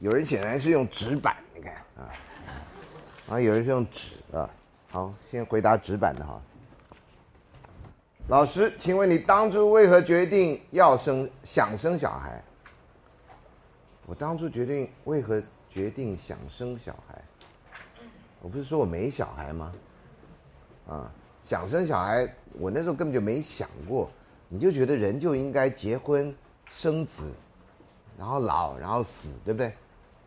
有人显然是用纸板，你看啊，啊，有人是用纸啊。好，先回答纸板的哈。老师，请问你当初为何决定要生想生小孩？我当初决定为何决定想生小孩？我不是说我没小孩吗？啊，想生小孩，我那时候根本就没想过。你就觉得人就应该结婚生子，然后老然后死，对不对？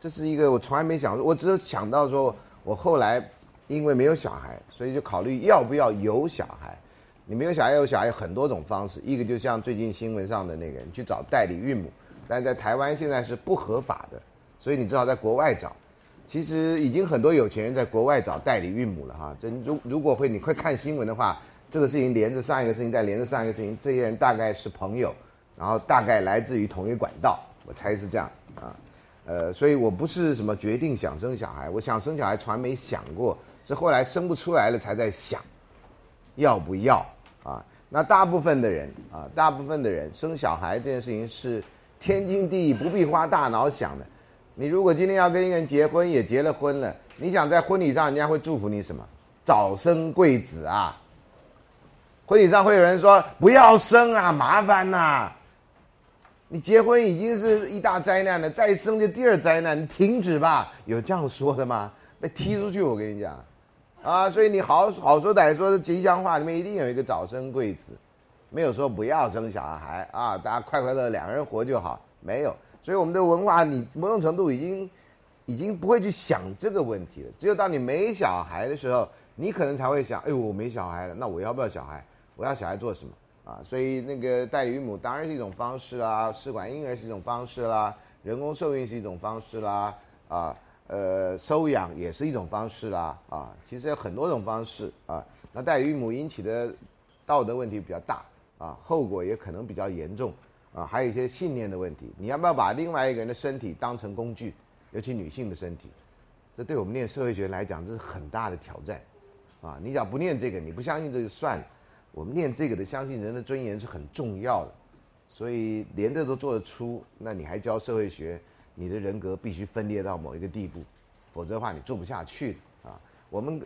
这是一个我从来没想过，我只有想到说，我后来因为没有小孩，所以就考虑要不要有小孩。你没有小孩有小孩有很多种方式，一个就像最近新闻上的那个，你去找代理孕母，但在台湾现在是不合法的，所以你只好在国外找。其实已经很多有钱人在国外找代理孕母了哈。这如如果会你会看新闻的话，这个事情连着上一个事情，再连着上一个事情，这些人大概是朋友，然后大概来自于同一管道，我猜是这样啊。呃，所以我不是什么决定想生小孩，我想生小孩从来没想过，是后来生不出来了才在想。要不要啊？那大部分的人啊，大部分的人生小孩这件事情是天经地义，不必花大脑想的。你如果今天要跟一个人结婚，也结了婚了，你想在婚礼上人家会祝福你什么？早生贵子啊！婚礼上会有人说不要生啊，麻烦呐！你结婚已经是一大灾难了，再生就第二灾难，你停止吧。有这样说的吗？被踢出去，我跟你讲。啊，所以你好好说歹说的吉祥话里面一定有一个早生贵子，没有说不要生小孩啊，大家快快乐乐两个人活就好，没有。所以我们的文化，你某种程度已经已经不会去想这个问题了。只有当你没小孩的时候，你可能才会想，哎呦，我没小孩了，那我要不要小孩？我要小孩做什么？啊，所以那个代理孕母当然是一种方式啦，试管婴儿是一种方式啦，人工受孕是一种方式啦，啊。呃，收养也是一种方式啦，啊，其实有很多种方式啊。那代理孕母引起的道德问题比较大啊，后果也可能比较严重啊，还有一些信念的问题。你要不要把另外一个人的身体当成工具，尤其女性的身体？这对我们念社会学来讲，这是很大的挑战啊。你想不念这个，你不相信这就算了。我们念这个的，相信人的尊严是很重要的，所以连这都做得出，那你还教社会学？你的人格必须分裂到某一个地步，否则的话你做不下去啊！我们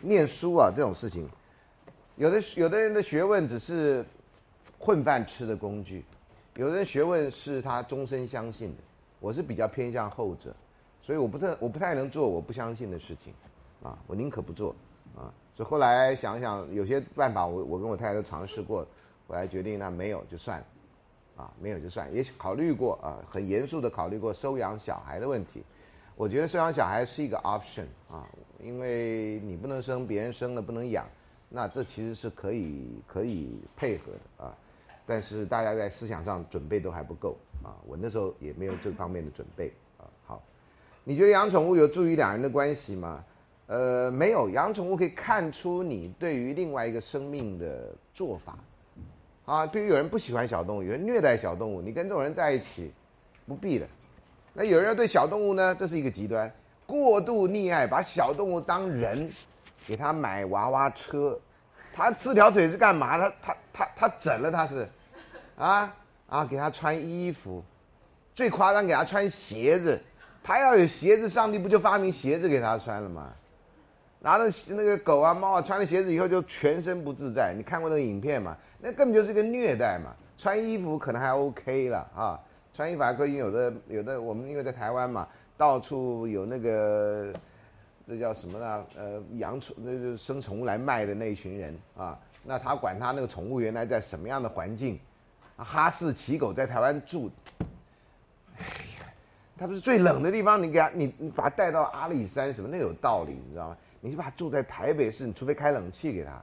念书啊这种事情，有的有的人的学问只是混饭吃的工具，有的人学问是他终身相信的。我是比较偏向后者，所以我不太我不太能做我不相信的事情，啊，我宁可不做。所以后来想想有些办法，我我跟我太太都尝试过，我来决定那没有就算。啊，没有就算，也考虑过啊，很严肃的考虑过收养小孩的问题。我觉得收养小孩是一个 option 啊，因为你不能生，别人生了不能养，那这其实是可以可以配合的啊。但是大家在思想上准备都还不够啊，我那时候也没有这方面的准备啊。好，你觉得养宠物有助于两人的关系吗？呃，没有，养宠物可以看出你对于另外一个生命的做法。啊，对于有人不喜欢小动物，有人虐待小动物，你跟这种人在一起，不必的。那有人要对小动物呢，这是一个极端，过度溺爱，把小动物当人，给他买娃娃车，他四条腿是干嘛？他他他他整了他是，啊啊，给他穿衣服，最夸张给他穿鞋子，他要有鞋子，上帝不就发明鞋子给他穿了吗？拿着那个狗啊猫啊穿了鞋子以后就全身不自在，你看过那个影片吗？那根本就是个虐待嘛！穿衣服可能还 OK 了啊，穿衣服还可以。有的有的，我们因为在台湾嘛，到处有那个，这叫什么呢？呃，养宠那就生宠物来卖的那一群人啊。那他管他那个宠物原来在什么样的环境？哈士奇狗在台湾住，哎呀，它不是最冷的地方，你给它你你把它带到阿里山什么？那有道理，你知道吗？你就把它住在台北市，你除非开冷气给它。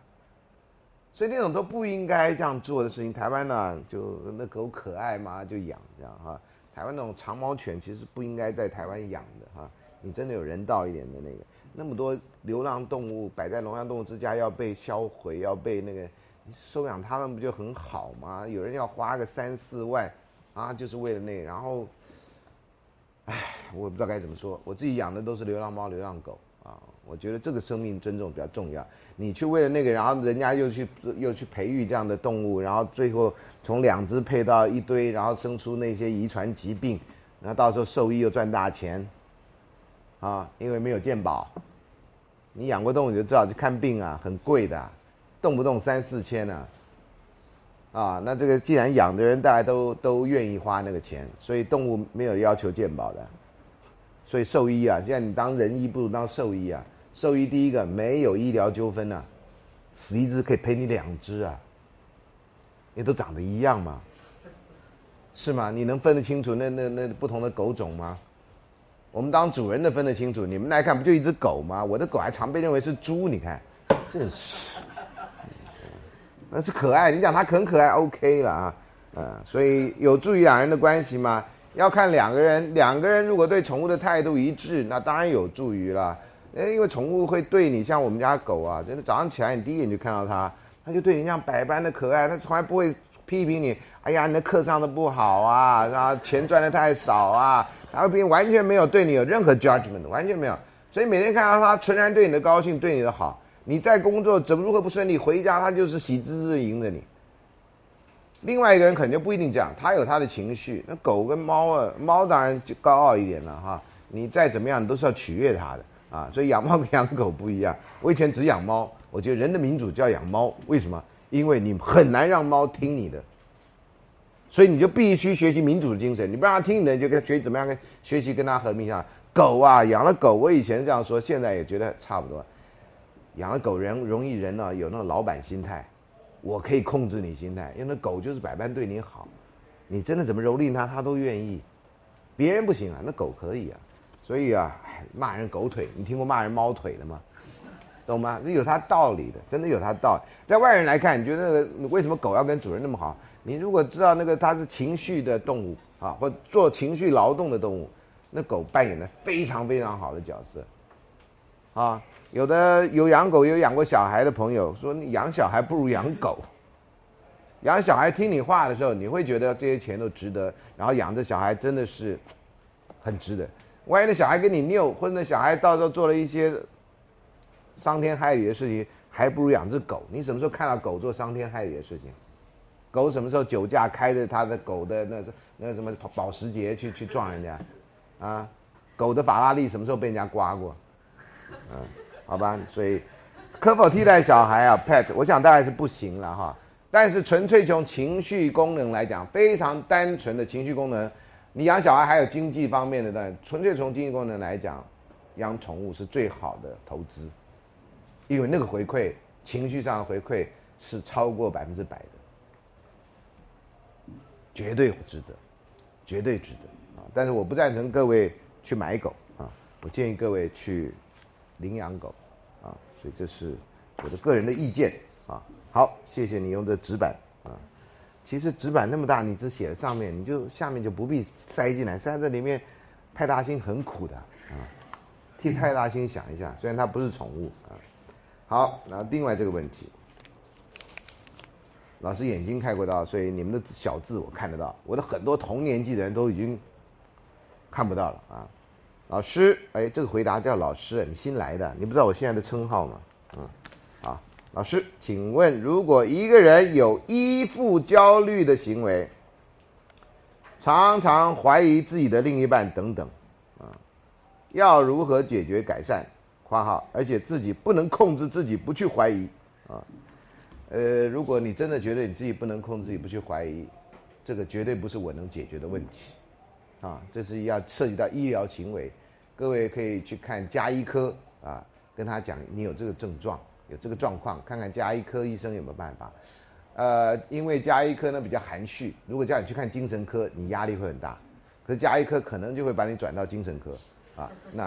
所以那种都不应该这样做的事情，台湾呢就那狗可爱嘛，就养这样哈。台湾那种长毛犬其实不应该在台湾养的哈。你真的有人道一点的那个，那么多流浪动物摆在龙阳动物之家要被销毁，要被那个收养它们不就很好吗？有人要花个三四万啊，就是为了那个。然后，唉，我也不知道该怎么说。我自己养的都是流浪猫、流浪狗啊，我觉得这个生命尊重比较重要。你去为了那个，然后人家又去又去培育这样的动物，然后最后从两只配到一堆，然后生出那些遗传疾病，那到时候兽医又赚大钱，啊，因为没有健保。你养过动物你就知道，去看病啊很贵的，动不动三四千呢。啊，那这个既然养的人大家都都愿意花那个钱，所以动物没有要求健保的，所以兽医啊，现在你当人医不如当兽医啊。兽医第一个没有医疗纠纷呐，死一只可以赔你两只啊，因为都长得一样嘛，是吗？你能分得清楚那那那不同的狗种吗？我们当主人的分得清楚，你们来看不就一只狗吗？我的狗还常被认为是猪，你看，真是。那是可爱，你讲它很可爱，OK 了啊，嗯，所以有助于两人的关系吗？要看两个人，两个人如果对宠物的态度一致，那当然有助于了。哎，因为宠物会对你，像我们家狗啊，真的早上起来你第一眼就看到它，它就对你像百般的可爱，它从来不会批评你。哎呀，你的课上的不好啊，然后钱赚的太少啊，它会并完全没有对你有任何 judgment，完全没有。所以每天看到它，纯然对你的高兴，对你的好。你在工作怎么如何不顺利，回家它就是喜滋滋的迎着你。另外一个人可能就不一定这样，他有他的情绪。那狗跟猫啊，猫当然就高傲一点了哈。你再怎么样，你都是要取悦它的啊。所以养猫跟养狗不一样。我以前只养猫，我觉得人的民主就要养猫。为什么？因为你很难让猫听你的，所以你就必须学习民主的精神。你不让它听你的，你就跟学习怎么样跟学习跟它和平相处。狗啊，养了狗，我以前这样说，现在也觉得差不多。养了狗人容易人呢有那种老板心态，我可以控制你心态，因为那狗就是百般对你好，你真的怎么蹂躏它，它都愿意。别人不行啊，那狗可以啊。所以啊，骂人狗腿，你听过骂人猫腿的吗？懂吗？这有它道理的，真的有它道理。在外人来看，你觉得那个为什么狗要跟主人那么好？你如果知道那个它是情绪的动物啊，或做情绪劳动的动物，那狗扮演的非常非常好的角色，啊。有的有养狗有养过小孩的朋友说，你养小孩不如养狗。养小孩听你话的时候，你会觉得这些钱都值得。然后养着小孩真的是很值得。万一那小孩跟你拗，或者那小孩到时候做了一些伤天害理的事情，还不如养只狗。你什么时候看到狗做伤天害理的事情？狗什么时候酒驾开着他的狗的那那什么保时捷去去撞人家？啊，狗的法拉利什么时候被人家刮过？嗯。好吧，所以可否替代小孩啊？Pet，我想当然是不行了哈。但是纯粹从情绪功能来讲，非常单纯的情绪功能，你养小孩还有经济方面的，但纯粹从经济功能来讲，养宠物是最好的投资，因为那个回馈，情绪上的回馈是超过百分之百的，绝对值得，绝对值得啊！但是我不赞成各位去买狗啊，我建议各位去。领养狗，啊，所以这是我的个人的意见啊。好，谢谢你用这纸板。其实纸板那么大，你只写在上面，你就下面就不必塞进来，塞在里面，派大星很苦的啊。替派大星想一下，虽然它不是宠物啊。好，然后另外这个问题，老师眼睛开过刀，所以你们的小字我看得到，我的很多同年纪的人都已经看不到了啊。老师，哎，这个回答叫老师，你新来的，你不知道我现在的称号吗？老师，请问，如果一个人有依附焦虑的行为，常常怀疑自己的另一半等等，啊，要如何解决改善？（括号）而且自己不能控制自己不去怀疑，啊，呃，如果你真的觉得你自己不能控制自己不去怀疑，这个绝对不是我能解决的问题。啊，这是要涉及到医疗行为，各位可以去看加医科啊，跟他讲你有这个症状，有这个状况，看看加医科医生有没有办法。呃，因为加医科呢比较含蓄，如果叫你去看精神科，你压力会很大，可是加医科可能就会把你转到精神科啊。那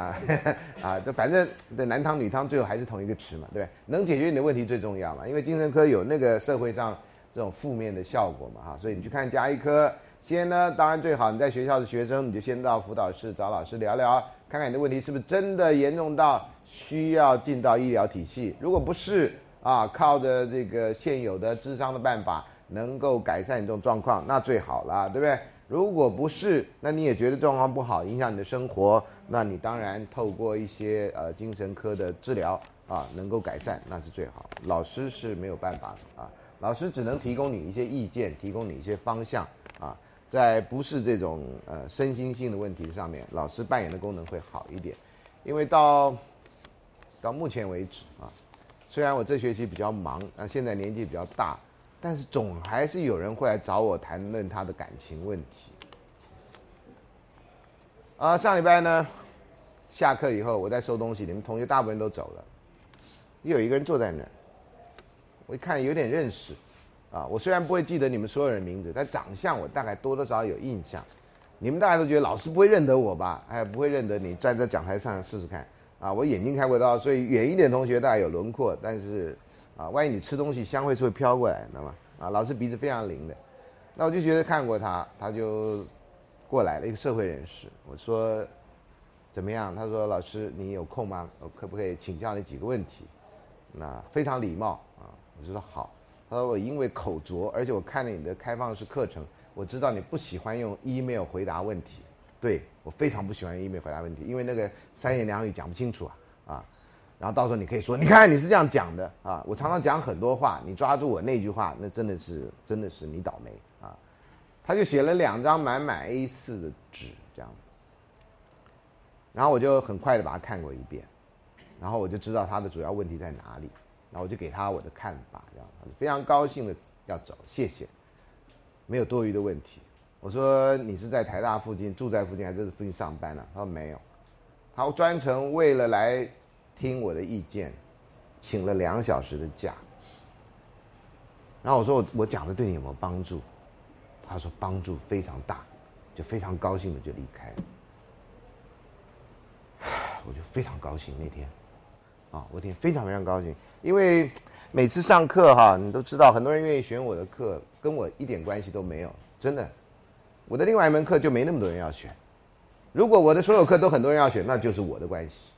啊，这反正的男汤女汤最后还是同一个池嘛，对不对？能解决你的问题最重要嘛，因为精神科有那个社会上这种负面的效果嘛，哈，所以你去看加医科。先呢，当然最好你在学校的学生，你就先到辅导室找老师聊聊，看看你的问题是不是真的严重到需要进到医疗体系。如果不是啊，靠着这个现有的智商的办法能够改善你这种状况，那最好了，对不对？如果不是，那你也觉得状况不好，影响你的生活，那你当然透过一些呃精神科的治疗啊，能够改善，那是最好。老师是没有办法的啊，老师只能提供你一些意见，提供你一些方向。在不是这种呃身心性的问题上面，老师扮演的功能会好一点。因为到到目前为止啊，虽然我这学期比较忙，啊现在年纪比较大，但是总还是有人会来找我谈论他的感情问题。啊，上礼拜呢，下课以后我在收东西，你们同学大部分都走了，又有一个人坐在那儿，我一看有点认识，啊，我虽然不会记得你们所有人名字，但长相我大概多多少少有印象。你们大家都觉得老师不会认得我吧？哎，不会认得你，站在讲台上试试看。啊，我眼睛开过刀，所以远一点同学大概有轮廓，但是，啊，万一你吃东西香味是会飘过来，知道吗？啊，老师鼻子非常灵的，那我就觉得看过他，他就。过来了一个社会人士，我说怎么样？他说：“老师，你有空吗？我可不可以请教你几个问题？”那非常礼貌啊，我就说好。他说：“我因为口拙，而且我看了你的开放式课程，我知道你不喜欢用 email 回答问题。对我非常不喜欢用 email 回答问题，因为那个三言两语讲不清楚啊啊。然后到时候你可以说，你看你是这样讲的啊，我常常讲很多话，你抓住我那句话，那真的是真的是你倒霉啊。”他就写了两张满满 A4 的纸，这样，然后我就很快的把它看过一遍，然后我就知道他的主要问题在哪里，然后我就给他我的看法，这样，非常高兴的要走，谢谢，没有多余的问题。我说你是在台大附近住在附近还是在附近上班呢？他说没有，他专程为了来听我的意见，请了两小时的假。然后我说我我讲的对你有没有帮助？他说帮助非常大，就非常高兴的就离开了。我就非常高兴那天，啊，我天非常非常高兴，因为每次上课哈，你都知道很多人愿意选我的课，跟我一点关系都没有，真的。我的另外一门课就没那么多人要选。如果我的所有课都很多人要选，那就是我的关系。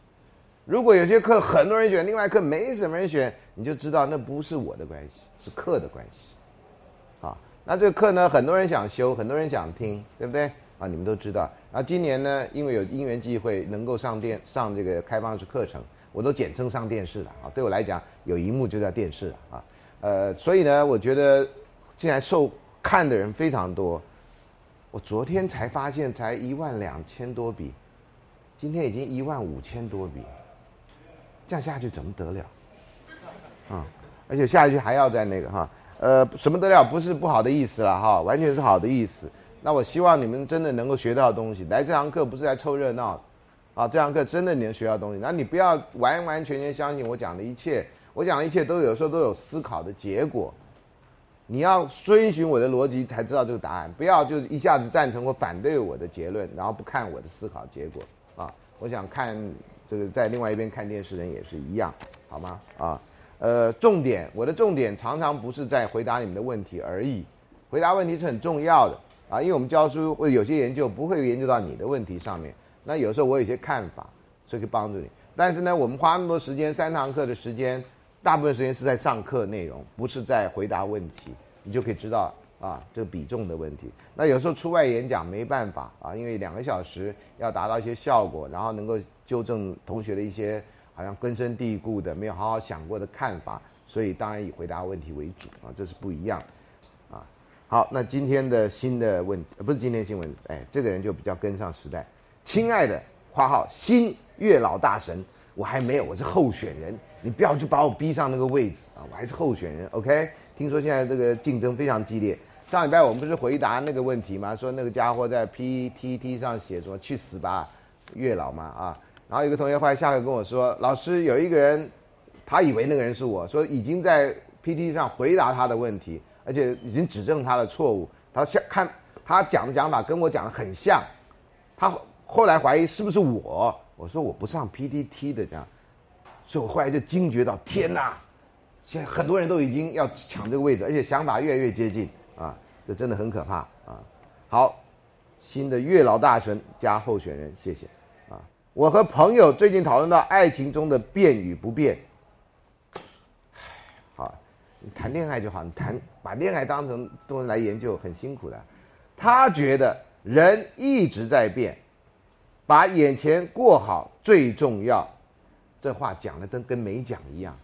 如果有些课很多人选，另外课没什么人选，你就知道那不是我的关系，是课的关系。啊那这个课呢，很多人想修，很多人想听，对不对？啊，你们都知道。啊，今年呢，因为有因缘际会，能够上电上这个开放式课程，我都简称上电视了啊。对我来讲，有荧幕就叫电视了啊。呃，所以呢，我觉得竟然受看的人非常多。我昨天才发现，才一万两千多笔，今天已经一万五千多笔，这样下去怎么得了？啊，而且下一句还要在那个哈。呃，什么得了？不是不好的意思了哈，完全是好的意思。那我希望你们真的能够学到东西。来这堂课不是来凑热闹，啊，这堂课真的你能学到东西。那你不要完完全全相信我讲的一切，我讲的一切都有时候都有思考的结果。你要遵循我的逻辑才知道这个答案，不要就一下子赞成或反对我的结论，然后不看我的思考结果啊。我想看这个在另外一边看电视人也是一样，好吗？啊。呃，重点，我的重点常常不是在回答你们的问题而已，回答问题是很重要的啊，因为我们教书或者有些研究不会研究到你的问题上面，那有时候我有些看法，所以可以帮助你。但是呢，我们花那么多时间，三堂课的时间，大部分时间是在上课内容，不是在回答问题，你就可以知道啊这个比重的问题。那有时候出外演讲没办法啊，因为两个小时要达到一些效果，然后能够纠正同学的一些。好像根深蒂固的，没有好好想过的看法，所以当然以回答问题为主啊，这是不一样，啊，好，那今天的新的问，不是今天新闻，哎，这个人就比较跟上时代。亲爱的花号新月老大神，我还没有，我是候选人，你不要去把我逼上那个位置啊，我还是候选人，OK？听说现在这个竞争非常激烈，上礼拜我们不是回答那个问题吗？说那个家伙在 PTT 上写说去死吧，月老嘛啊。然后有个同学后来下课跟我说：“老师，有一个人，他以为那个人是我，说已经在 PTT 上回答他的问题，而且已经指正他的错误。他像看他讲的讲法跟我讲的很像，他后来怀疑是不是我。我说我不上 P T T 的这样，所以我后来就惊觉到，天哪，现在很多人都已经要抢这个位置，而且想法越来越接近啊，这真的很可怕啊。好，新的月老大神加候选人，谢谢啊。”我和朋友最近讨论到爱情中的变与不变。好，你谈恋爱就好，你谈把恋爱当成东西来研究很辛苦的。他觉得人一直在变，把眼前过好最重要。这话讲的跟跟没讲一样。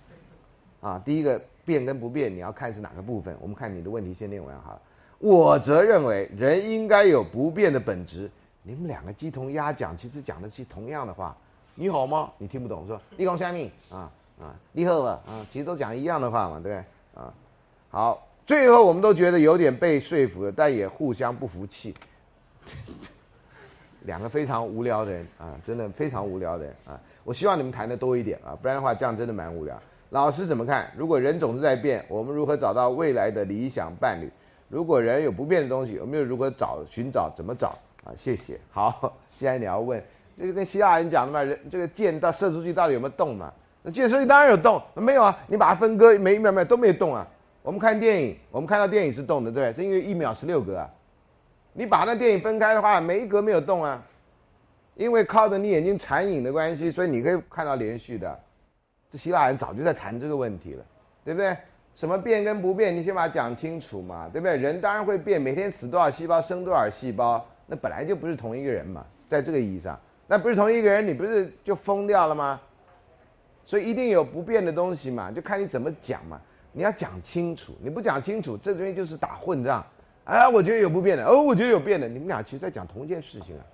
啊，第一个变跟不变，你要看是哪个部分。我们看你的问题先念完哈。我则认为人应该有不变的本质。你们两个鸡同鸭讲，其实讲的是同样的话。你好吗？你听不懂，说立功下命啊啊，立贺吧啊，其实都讲一样的话嘛，对不对啊？好，最后我们都觉得有点被说服了，但也互相不服气。两个非常无聊的人啊，真的非常无聊的人啊！我希望你们谈的多一点啊，不然的话这样真的蛮无聊。老师怎么看？如果人总是在变，我们如何找到未来的理想伴侣？如果人有不变的东西，我们又如何找寻找？怎么找啊？谢谢。好，既然你要问，这个跟希腊人讲的嘛，人这个箭到射出去到底有没有动嘛？那箭射出去当然有动，没有啊？你把它分割，每一秒秒都没有动啊。我们看电影，我们看到电影是动的，对，是因为一秒十六格啊。你把那电影分开的话，每一格没有动啊，因为靠着你眼睛残影的关系，所以你可以看到连续的。这希腊人早就在谈这个问题了，对不对？什么变跟不变，你先把它讲清楚嘛，对不对？人当然会变，每天死多少细胞，生多少细胞，那本来就不是同一个人嘛，在这个意义上，那不是同一个人，你不是就疯掉了吗？所以一定有不变的东西嘛，就看你怎么讲嘛。你要讲清楚，你不讲清楚，这东西就是打混仗。啊，我觉得有不变的，哦，我觉得有变的，你们俩其实在讲同一件事情啊。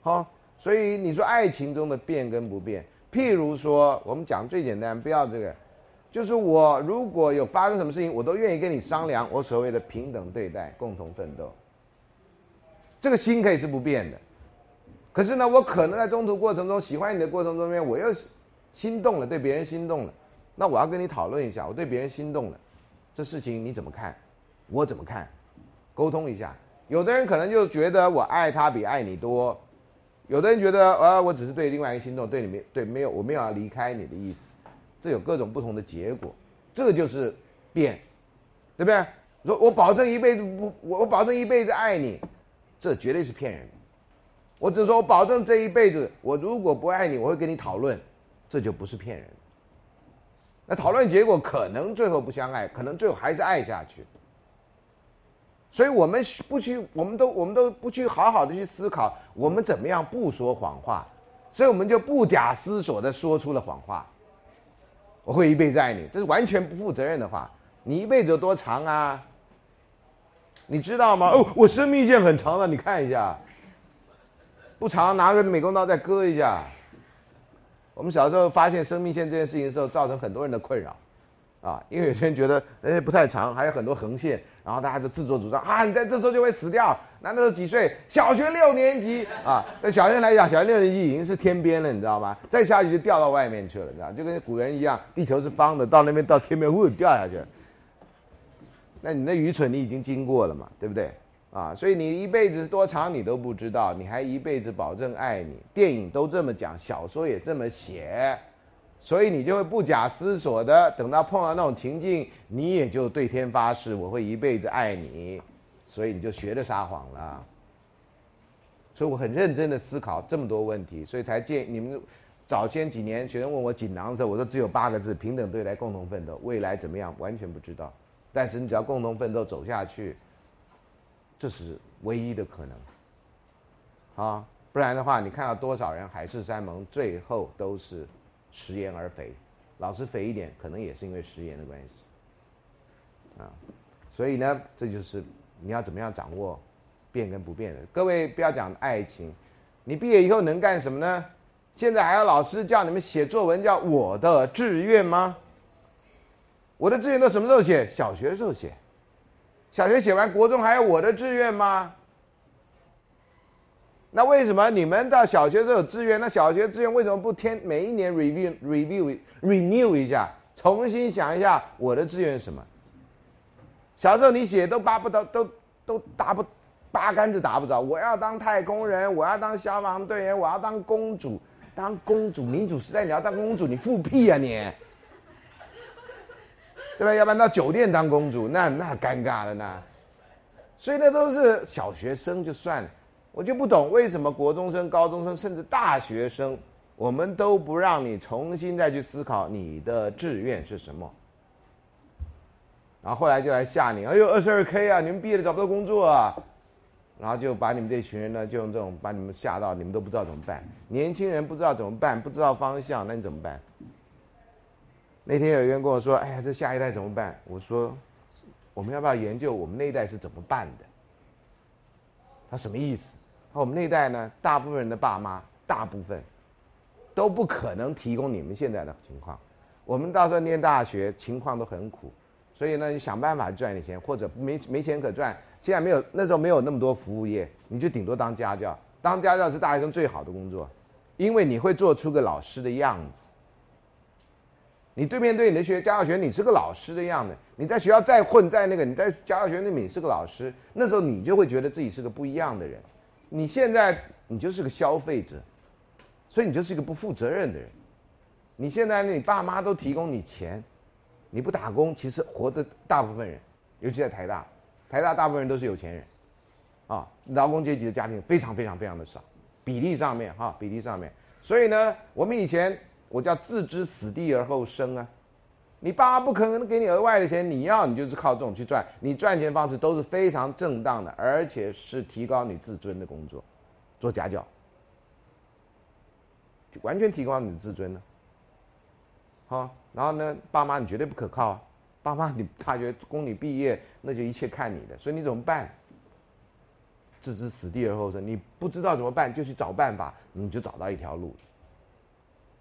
好，所以你说爱情中的变跟不变，譬如说，我们讲最简单，不要这个，就是我如果有发生什么事情，我都愿意跟你商量，我所谓的平等对待，共同奋斗。这个心可以是不变的，可是呢，我可能在中途过程中喜欢你的过程中面，我又心动了，对别人心动了，那我要跟你讨论一下，我对别人心动了，这事情你怎么看？我怎么看？沟通一下。有的人可能就觉得我爱他比爱你多，有的人觉得呃，我只是对另外一个心动，对你没对没有，我没有要离开你的意思。这有各种不同的结果，这就是变，对不对？说我保证一辈子不，我我保证一辈子爱你，这绝对是骗人。我只说我保证这一辈子，我如果不爱你，我会跟你讨论，这就不是骗人。那讨论结果可能最后不相爱，可能最后还是爱下去。所以我们不去，我们都我们都不去好好的去思考，我们怎么样不说谎话，所以我们就不假思索的说出了谎话。我会一辈子爱你，这是完全不负责任的话。你一辈子有多长啊？你知道吗？哦，我生命线很长的，你看一下。不长，拿个美工刀再割一下。我们小时候发现生命线这件事情的时候，造成很多人的困扰。啊，因为有些人觉得哎不太长，还有很多横线，然后大家就自作主张啊，你在这时候就会死掉。那那时候几岁？小学六年级啊，对小学来讲，小学六年级已经是天边了，你知道吗？再下去就掉到外面去了，你知道就跟古人一样，地球是方的，到那边到天边呜掉下去了。那你那愚蠢，你已经经过了嘛，对不对？啊，所以你一辈子多长你都不知道，你还一辈子保证爱你？电影都这么讲，小说也这么写。所以你就会不假思索的，等到碰到那种情境，你也就对天发誓，我会一辈子爱你。所以你就学着撒谎了。所以我很认真的思考这么多问题，所以才建你们。早先几年学生问我锦囊的时候，我说只有八个字：平等对待，共同奋斗。未来怎么样，完全不知道。但是你只要共同奋斗走下去，这是唯一的可能。啊，不然的话，你看到多少人海誓山盟，最后都是。食盐而肥，老是肥一点，可能也是因为食盐的关系，啊，所以呢，这就是你要怎么样掌握变跟不变的。各位不要讲爱情，你毕业以后能干什么呢？现在还有老师叫你们写作文，叫我的志愿吗？我的志愿都什么时候写？小学时候写，小学写完，国中还有我的志愿吗？那为什么你们到小学时候有资源？那小学资源为什么不填每一年 review review renew 一下，重新想一下我的资源是什么？小时候你写都八不到，都都答不八竿子打不着。我要当太空人，我要当消防队员，我要当公主。当公主，民主时代你要当公主，你复辟啊你？对吧？要不然到酒店当公主，那那尴尬了那。所以那都是小学生就算了。我就不懂为什么国中生、高中生甚至大学生，我们都不让你重新再去思考你的志愿是什么。然后后来就来吓你，哎呦，二十二 K 啊，你们毕业了找不到工作啊，然后就把你们这群人呢，就用这种把你们吓到，你们都不知道怎么办。年轻人不知道怎么办，不知道方向，那你怎么办？那天有一个人跟我说：“哎呀，这下一代怎么办？”我说：“我们要不要研究我们那一代是怎么办的？他什么意思？我们那一代呢，大部分人的爸妈，大部分都不可能提供你们现在的情况。我们到时候念大学，情况都很苦，所以呢，你想办法赚点钱，或者没没钱可赚。现在没有，那时候没有那么多服务业，你就顶多当家教。当家教是大学生最好的工作，因为你会做出个老师的样子。你对面对你的学家教学，你是个老师的样子。你在学校再混再那个，你在家教学那你是个老师，那时候你就会觉得自己是个不一样的人。你现在你就是个消费者，所以你就是一个不负责任的人。你现在你爸妈都提供你钱，你不打工，其实活的大部分人，尤其在台大，台大大部分人都是有钱人，啊，劳工阶级的家庭非常非常非常的少，比例上面哈，比例上面，所以呢，我们以前我叫置之死地而后生啊，你爸妈不可能给你额外的钱，你要你就是靠这种去赚，你赚钱方式都是非常正当的，而且是提高你自尊的工作，做家教，完全提高你的自尊呢。好，然后呢，爸妈你绝对不可靠啊！爸妈你大学供你毕业，那就一切看你的，所以你怎么办？置之死地而后生，你不知道怎么办，就去找办法，你就找到一条路。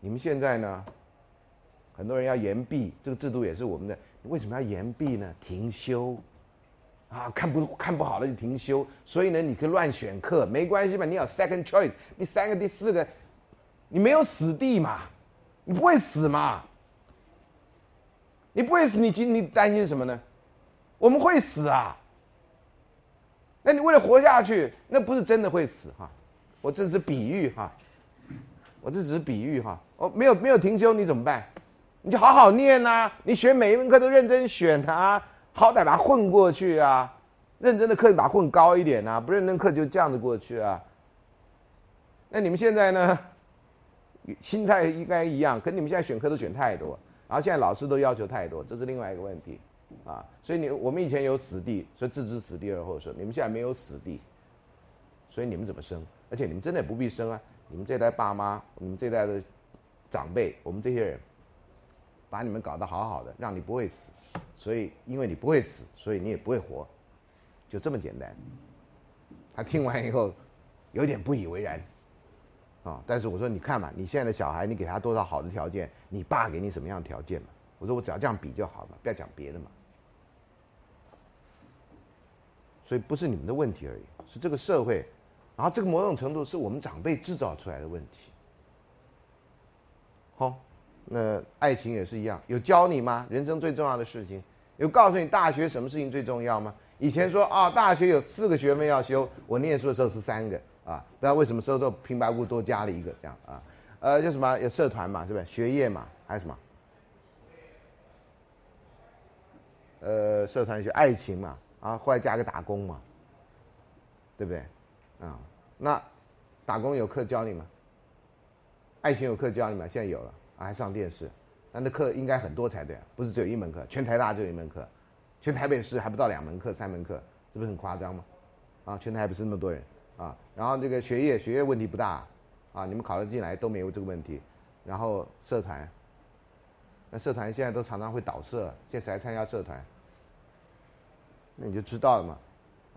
你们现在呢，很多人要延毕，这个制度也是我们的，你为什么要延毕呢？停休，啊，看不看不好了就停休，所以呢，你可以乱选课，没关系嘛，你有 second choice，第三个、第四个，你没有死地嘛，你不会死嘛。你不会死，你今你担心什么呢？我们会死啊！那你为了活下去，那不是真的会死哈。我这是比喻哈，我这只是比喻哈。哦，没有没有停休，你怎么办？你就好好念呐，你选每一门课都认真选啊，好歹把它混过去啊。认真的课把它混高一点啊，不认真课就这样子过去啊。那你们现在呢？心态应该一样，可你们现在选课都选太多。然后现在老师都要求太多，这是另外一个问题，啊，所以你我们以前有死地，所以置之死地而后生。你们现在没有死地，所以你们怎么生？而且你们真的也不必生啊！你们这代爸妈，你们这代的长辈，我们这些人，把你们搞得好好的，让你不会死，所以因为你不会死，所以你也不会活，就这么简单。他听完以后，有点不以为然。啊！但是我说，你看嘛，你现在的小孩，你给他多少好的条件？你爸给你什么样的条件嘛？我说我只要这样比就好了，不要讲别的嘛。所以不是你们的问题而已，是这个社会，然后这个某种程度是我们长辈制造出来的问题。好，那爱情也是一样，有教你吗？人生最重要的事情，有告诉你大学什么事情最重要吗？以前说啊，大学有四个学分要修，我念书的时候是三个。啊，不知道为什么收做平白无故多加了一个这样啊，呃，叫什么？有社团嘛，是不是？学业嘛，还有什么？呃，社团学爱情嘛，啊，后来加个打工嘛，对不对？啊，那打工有课教你吗？爱情有课教你吗？现在有了，还上电视，那那课应该很多才对，不是只有一门课，全台大只有一门课，全台北市还不到两门课、三门课，这不是很夸张吗？啊，全台不是那么多人。啊，然后这个学业学业问题不大，啊，你们考得进来都没有这个问题，然后社团，那社团现在都常常会倒社，现在谁还参加社团？那你就知道了嘛，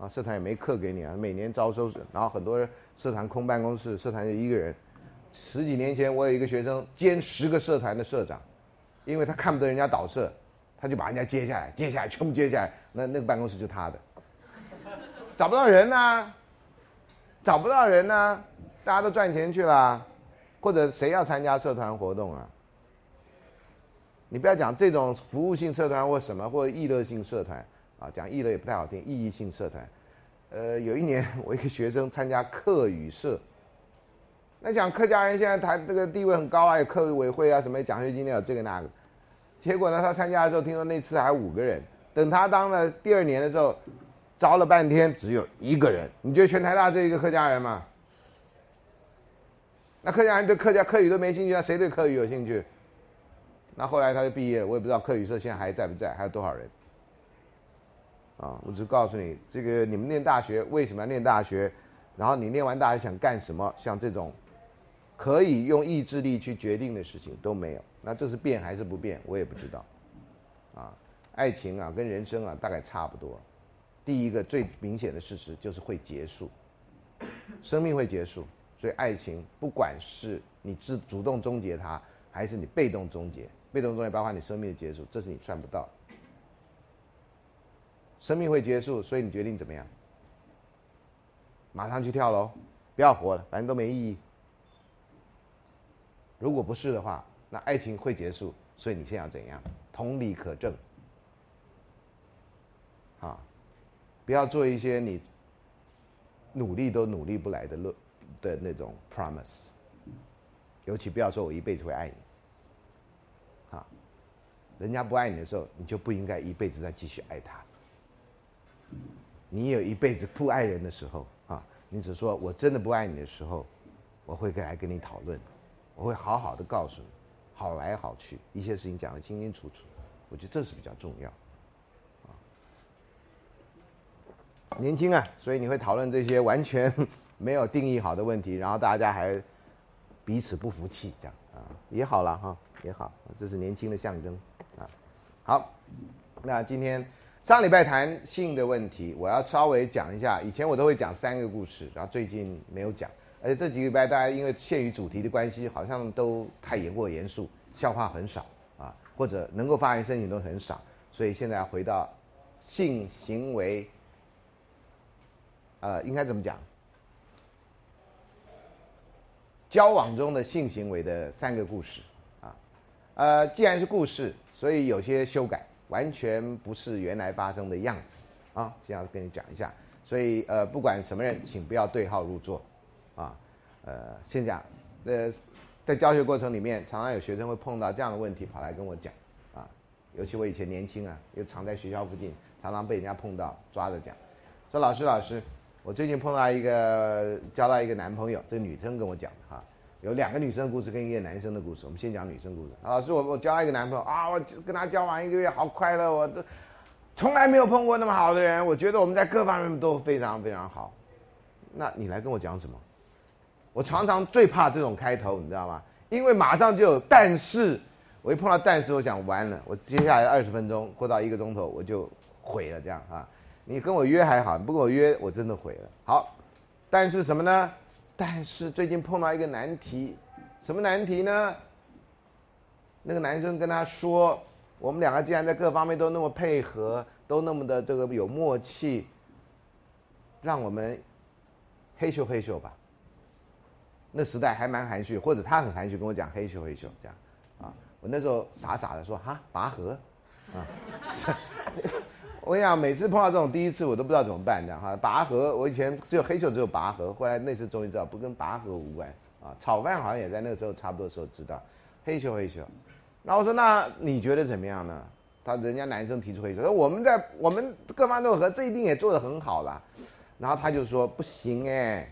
啊，社团也没课给你啊，每年招收，然后很多社团空办公室，社团就一个人。十几年前我有一个学生兼十个社团的社长，因为他看不得人家倒社，他就把人家接下来，接下来全部接下来，那那个办公室就他的，找不到人呐。找不到人呢，大家都赚钱去了，或者谁要参加社团活动啊？你不要讲这种服务性社团或什么，或者娱乐性社团啊，讲娱乐也不太好听，意义性社团。呃，有一年 我一个学生参加课语社，那讲客家人现在谈这个地位很高啊，有课委会啊，什么奖学金有这个那个，结果呢，他参加的时候听说那次还五个人，等他当了第二年的时候。招了半天，只有一个人。你觉得全台大这一个客家人吗？那客家人对客家客语都没兴趣，那谁对客语有兴趣？那后来他就毕业了，我也不知道客语社现在还在不在，还有多少人？啊，我只告诉你，这个你们念大学为什么要念大学？然后你念完大学想干什么？像这种可以用意志力去决定的事情都没有。那这是变还是不变？我也不知道。啊。爱情啊跟人生啊大概差不多。第一个最明显的事实就是会结束，生命会结束，所以爱情不管是你自主动终结它，还是你被动终结，被动终结包括你生命的结束，这是你赚不到。生命会结束，所以你决定怎么样？马上去跳楼，不要活了，反正都没意义。如果不是的话，那爱情会结束，所以你现在要怎样？同理可证。啊，不要做一些你努力都努力不来的论的那种 promise，尤其不要说我一辈子会爱你。啊，人家不爱你的时候，你就不应该一辈子再继续爱他。你有一辈子不爱人的时候啊，你只说我真的不爱你的时候，我会来跟你讨论，我会好好的告诉你，好来好去，一些事情讲得清清楚楚，我觉得这是比较重要。啊，年轻啊，所以你会讨论这些完全没有定义好的问题，然后大家还彼此不服气，这样啊也好了哈，也好，这是年轻的象征啊。好，那今天。上礼拜谈性的问题，我要稍微讲一下。以前我都会讲三个故事，然后最近没有讲。而且这几个礼拜大家因为限于主题的关系，好像都太严过严肃，笑话很少啊，或者能够发言申请都很少。所以现在回到性行为，呃，应该怎么讲？交往中的性行为的三个故事啊，呃，既然是故事，所以有些修改。完全不是原来发生的样子啊！先要跟你讲一下，所以呃，不管什么人，请不要对号入座。呃，先讲，呃，在教学过程里面，常常有学生会碰到这样的问题，跑来跟我讲啊。尤其我以前年轻啊，又常在学校附近，常常被人家碰到抓着讲，说老师老师，我最近碰到一个交到一个男朋友，这个女生跟我讲的哈。有两个女生的故事跟一个男生的故事，我们先讲女生故事。老师，我我交了一个男朋友啊，我跟他交往一个月，好快乐，我这从来没有碰过那么好的人，我觉得我们在各方面都非常非常好。那你来跟我讲什么？我常常最怕这种开头，你知道吗？因为马上就有但是，我一碰到但是，我想完了，我接下来二十分钟或到一个钟头我就毁了，这样啊。你跟我约还好，你不跟我约我真的毁了。好，但是什么呢？但是最近碰到一个难题，什么难题呢？那个男生跟他说：“我们两个既然在各方面都那么配合，都那么的这个有默契，让我们嘿咻嘿咻吧。”那时代还蛮含蓄，或者他很含蓄跟我讲嘿咻嘿咻这样啊。我那时候傻傻的说：“哈，拔河啊。”我跟你讲，每次碰到这种第一次，我都不知道怎么办，这样哈。拔河，我以前只有黑手，只有拔河，后来那次终于知道，不跟拔河无关啊。炒饭好像也在那个时候差不多时候知道，黑球黑球。然后我说，那你觉得怎么样呢？他人家男生提出黑球，说我们在我们各方都和，这一定也做得很好了。然后他就说不行哎。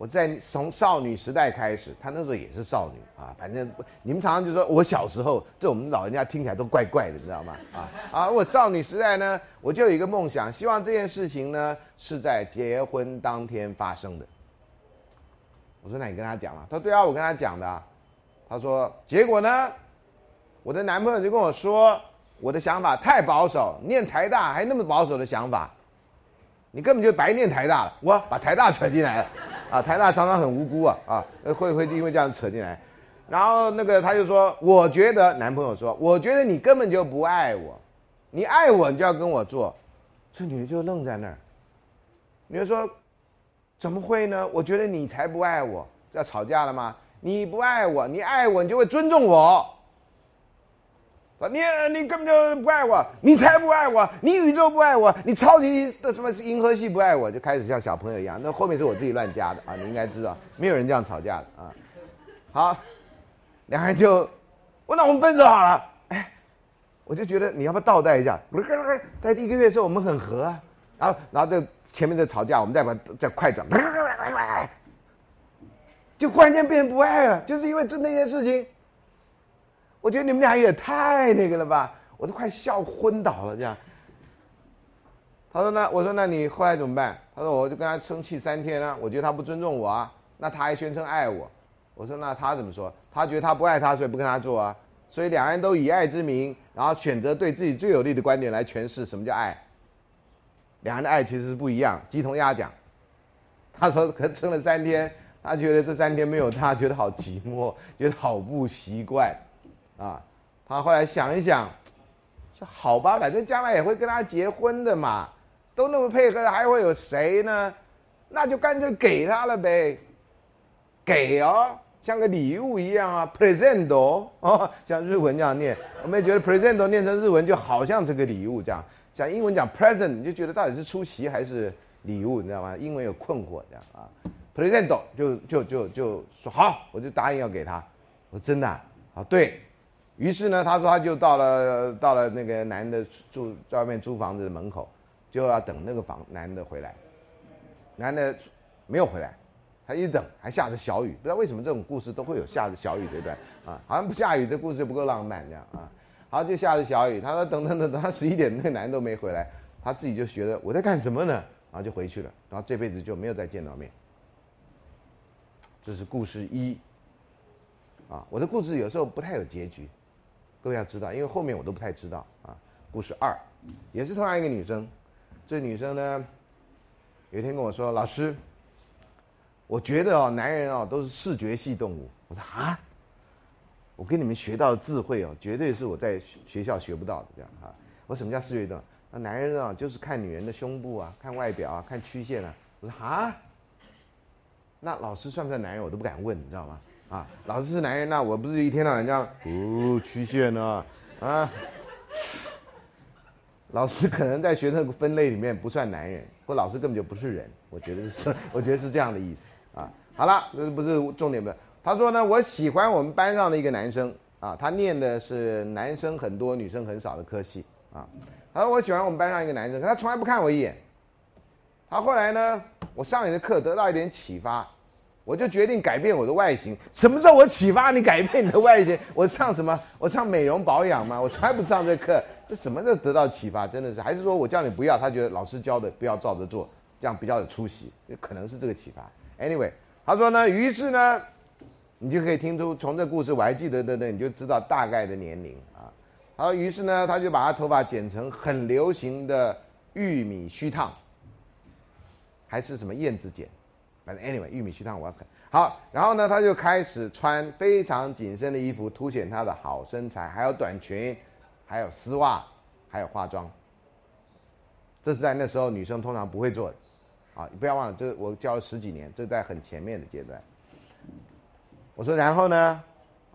我在从少女时代开始，她那时候也是少女啊，反正你们常常就说我小时候，这我们老人家听起来都怪怪的，你知道吗？啊啊，我少女时代呢，我就有一个梦想，希望这件事情呢是在结婚当天发生的。我说那你跟他讲了，他说对啊，我跟他讲的。他说结果呢，我的男朋友就跟我说，我的想法太保守，念台大还那么保守的想法，你根本就白念台大了，我把台大扯进来了。啊，台大常常很无辜啊啊，会会因为这样扯进来，然后那个他就说，我觉得男朋友说，我觉得你根本就不爱我，你爱我你就要跟我做，这女的就愣在那儿，女的说，怎么会呢？我觉得你才不爱我，要吵架了吗？你不爱我，你爱我你就会尊重我。你你根本就不爱我，你才不爱我，你宇宙不爱我，你超级的什么银河系不爱我，就开始像小朋友一样。那后面是我自己乱加的啊，你应该知道，没有人这样吵架的啊。好，两个人就，我那我们分手好了。哎，我就觉得你要不要倒带一下？在第一个月的时候我们很和啊，然后然后这前面在吵架，我们再把再快转，就忽然间变成不爱了，就是因为这那件事情。我觉得你们俩也太那个了吧，我都快笑昏倒了这样。他说：“那我说那你后来怎么办？”他说：“我就跟他生气三天啊，我觉得他不尊重我啊，那他还宣称爱我。”我说：“那他怎么说？他觉得他不爱他，所以不跟他做啊。所以两人都以爱之名，然后选择对自己最有利的观点来诠释什么叫爱。两人的爱其实是不一样。鸡同鸭讲，他说可撑了三天，他觉得这三天没有他，觉得好寂寞，觉得好不习惯，啊，他后来想一想，说好吧，反正将来也会跟他结婚的嘛，都那么配合，还会有谁呢？那就干脆给他了呗，给哦。像个礼物一样啊，presento 哦，像日文这样念，我们也觉得 presento 念成日文就好像是个礼物这样。像英文讲 present，你就觉得到底是出席还是礼物，你知道吗？英文有困惑这样啊，presento 就就就就说好，我就答应要给他。我说真的啊，对于是呢，他说他就到了到了那个男的住在外面租房子的门口，就要等那个房男的回来，男的没有回来。他一等还下着小雨，不知道为什么这种故事都会有下着小雨这段啊，好像不下雨这故事就不够浪漫这样啊。好，就下着小雨，他说等等等等，他十一点那个男的都没回来，他自己就觉得我在干什么呢？然后就回去了，然后这辈子就没有再见到面。这是故事一啊，我的故事有时候不太有结局，各位要知道，因为后面我都不太知道啊。故事二也是同样一个女生，这女生呢有一天跟我说，老师。我觉得哦，男人哦都是视觉系动物。我说啊，我跟你们学到的智慧哦，绝对是我在学校学不到的。这样啊，我什么叫视觉动物？那男人啊，就是看女人的胸部啊，看外表啊，看曲线啊。我说啊，那老师算不算男人？我都不敢问，你知道吗？啊，老师是男人，那我不是一天到晚这样哦，曲线呢？啊，老师可能在学生分类里面不算男人，或老师根本就不是人。我觉得是，我觉得是这样的意思。啊，好了，这不是重点不是？他说呢，我喜欢我们班上的一个男生啊，他念的是男生很多、女生很少的科系啊。他说我喜欢我们班上一个男生，可他从来不看我一眼。他后来呢，我上你的课得到一点启发，我就决定改变我的外形。什么时候我启发你改变你的外形？我上什么？我上美容保养吗？我从来不上这课。这什么叫得到启发？真的是，还是说我叫你不要？他觉得老师教的不要照着做，这样比较有出息，可能是这个启发。Anyway，他说呢，于是呢，你就可以听出从这故事我还记得的呢，你就知道大概的年龄啊。他说，于是呢，他就把他头发剪成很流行的玉米须烫，还是什么燕子剪，Anyway，玉米须烫我要看好。然后呢，他就开始穿非常紧身的衣服，凸显他的好身材，还有短裙，还有丝袜，还有化妆。这是在那时候女生通常不会做的。啊，你不要忘了，这我教了十几年，这在很前面的阶段。我说，然后呢？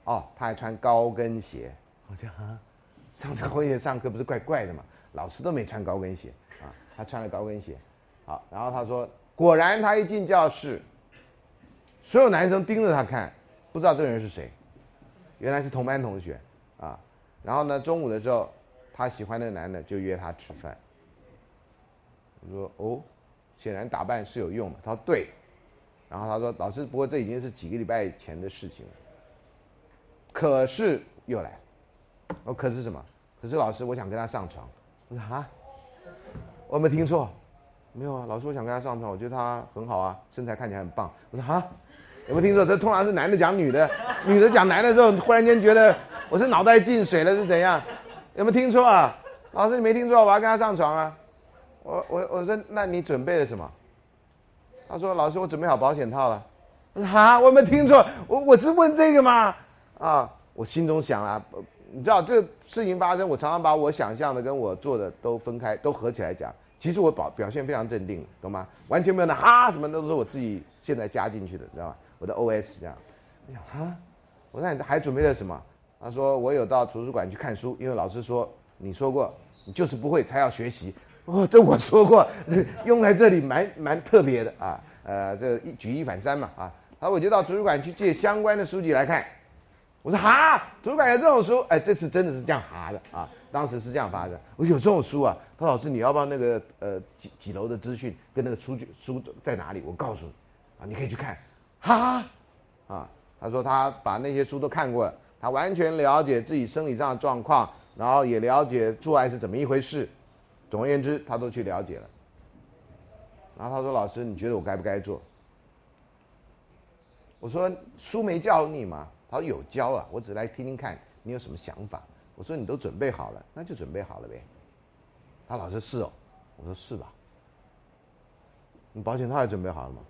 哦，他还穿高跟鞋。我讲啊，上次高跟鞋上课不是怪怪的嘛？老师都没穿高跟鞋啊，他穿了高跟鞋。好，然后他说，果然他一进教室，所有男生盯着他看，不知道这个人是谁，原来是同班同学啊。然后呢，中午的时候，他喜欢的男的就约他吃饭。我说，哦。显然打扮是有用的。他说对，然后他说老师，不过这已经是几个礼拜前的事情了。可是又来，了，我，可是什么？可是老师，我想跟他上床。我说啊，我没听错，没有啊，老师，我想跟他上床，我觉得他很好啊，身材看起来很棒。我说啊，有没有听错？这通常是男的讲女的，女的讲男的时候，忽然间觉得我是脑袋进水了是怎样？有没有听错啊？老师，你没听错，我要跟他上床啊。我我我说，那你准备了什么？他说：“老师，我准备好保险套了。”我说：“啊，我没听错，我我是问这个吗？”啊，我心中想啊，你知道这个事情发生，我常常把我想象的跟我做的都分开，都合起来讲。其实我表表现非常镇定，懂吗？完全没有那哈什么都是我自己现在加进去的，知道吗？我的 O S 这样。我想哈，我说你还准备了什么？他说我有到图书馆去看书，因为老师说你说过，你就是不会才要学习。哦，这我说过，用在这里蛮蛮特别的啊。呃，这一举一反三嘛啊。然后，我就到图书馆去借相关的书籍来看。我说哈，图书馆有这种书？哎，这次真的是这样哈的啊。当时是这样发的。我有这种书啊。他说老师，你要不要那个呃几几楼的资讯跟那个书书在哪里？我告诉你啊，你可以去看。哈哈啊，他说他把那些书都看过了，他完全了解自己生理上的状况，然后也了解做爱是怎么一回事。总而言之，他都去了解了。然后他说：“老师，你觉得我该不该做？”我说：“书没教你吗？”他说：“有教了，我只来听听看，你有什么想法？我说你都准备好了，那就准备好了呗。他老师是哦，我说是吧？你保险套也准备好了吗？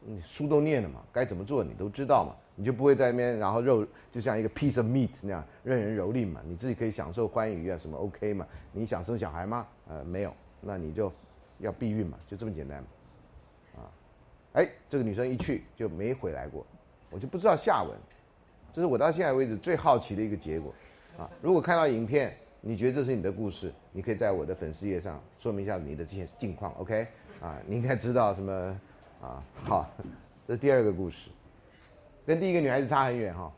你书都念了嘛，该怎么做你都知道嘛，你就不会在那边然后肉就像一个 piece of meat 那样任人蹂躏嘛，你自己可以享受欢愉啊什么 OK 嘛？你想生小孩吗？呃，没有，那你就要避孕嘛，就这么简单嘛。啊，哎，这个女生一去就没回来过，我就不知道下文，这是我到现在为止最好奇的一个结果。啊，如果看到影片，你觉得这是你的故事，你可以在我的粉丝页上说明一下你的这些近况，OK？啊，你应该知道什么？啊，好，这是第二个故事，跟第一个女孩子差很远哈，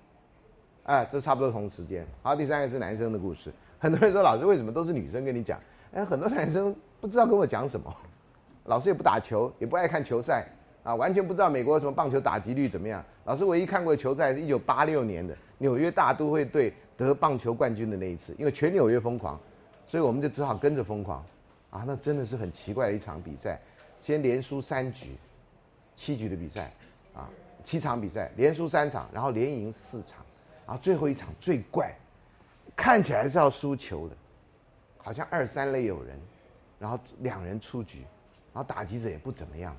哎，这差不多同时间。好，第三个是男生的故事，很多人说老师为什么都是女生跟你讲？哎，很多男生不知道跟我讲什么，老师也不打球，也不爱看球赛，啊，完全不知道美国什么棒球打击率怎么样。老师唯一看过球赛是一九八六年的纽约大都会队得棒球冠军的那一次，因为全纽约疯狂，所以我们就只好跟着疯狂，啊，那真的是很奇怪的一场比赛，先连输三局。七局的比赛，啊，七场比赛连输三场，然后连赢四场，然后最后一场最怪，看起来是要输球的，好像二三垒有人，然后两人出局，然后打击者也不怎么样，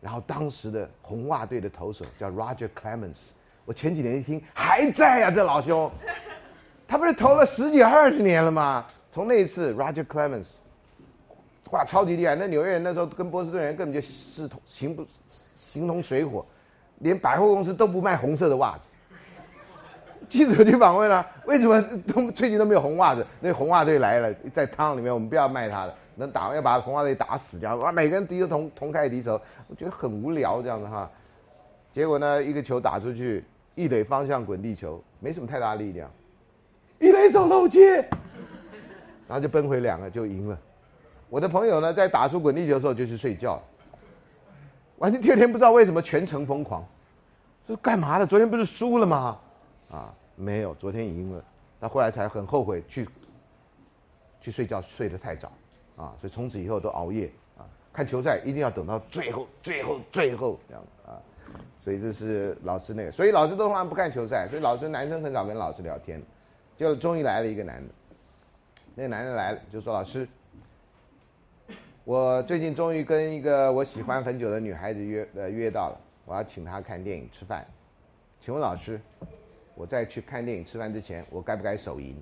然后当时的红袜队的投手叫 Roger Clemens，我前几年一听还在呀，这老兄，他不是投了十几二十年了吗？从那一次 Roger Clemens。哇，超级厉害！那纽约人那时候跟波士顿人根本就势同形不形同水火，连百货公司都不卖红色的袜子。记者去访问了，为什么都最近都没有红袜子？那红袜队来了，在汤里面，我们不要卖他的，能打要把红袜队打死掉。哇，每个人敌都同同开敌手，我觉得很无聊这样子哈。结果呢，一个球打出去，一垒方向滚地球，没什么太大力量，一垒手漏接，然后就奔回两个就赢了。我的朋友呢，在打出滚地球的时候就去睡觉，完全第二天不知道为什么全程疯狂，说干嘛的？昨天不是输了吗？啊，没有，昨天赢了。他后来才很后悔去去睡觉，睡得太早，啊，所以从此以后都熬夜啊，看球赛一定要等到最后、最后、最后这样啊。所以这是老师那个，所以老师都通常不看球赛，所以老师男生很少跟老师聊天。就终于来了一个男的，那个男的来了就说：“老师。”我最近终于跟一个我喜欢很久的女孩子约呃约到了，我要请她看电影吃饭，请问老师，我在去看电影吃饭之前，我该不该手淫？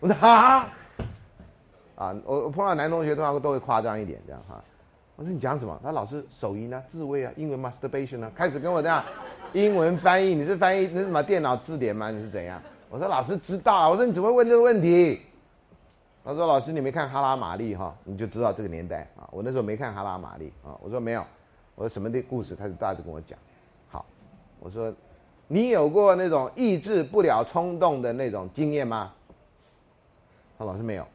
我说啊，啊，我我碰到男同学通常都会夸张一点这样哈，我说你讲什么？他老师手淫啊，自慰啊，英文 masturbation 啊，开始跟我这样英文翻译，你是翻译那什么电脑字典吗？你是怎样？我说老师知道，我说你怎么会问这个问题？他说：“老师，你没看《哈拉玛丽》哈，你就知道这个年代啊。我那时候没看《哈拉玛丽》啊。我说没有，我说什么的故事，他就大致跟我讲。好，我说你有过那种抑制不了冲动的那种经验吗？他老师没有。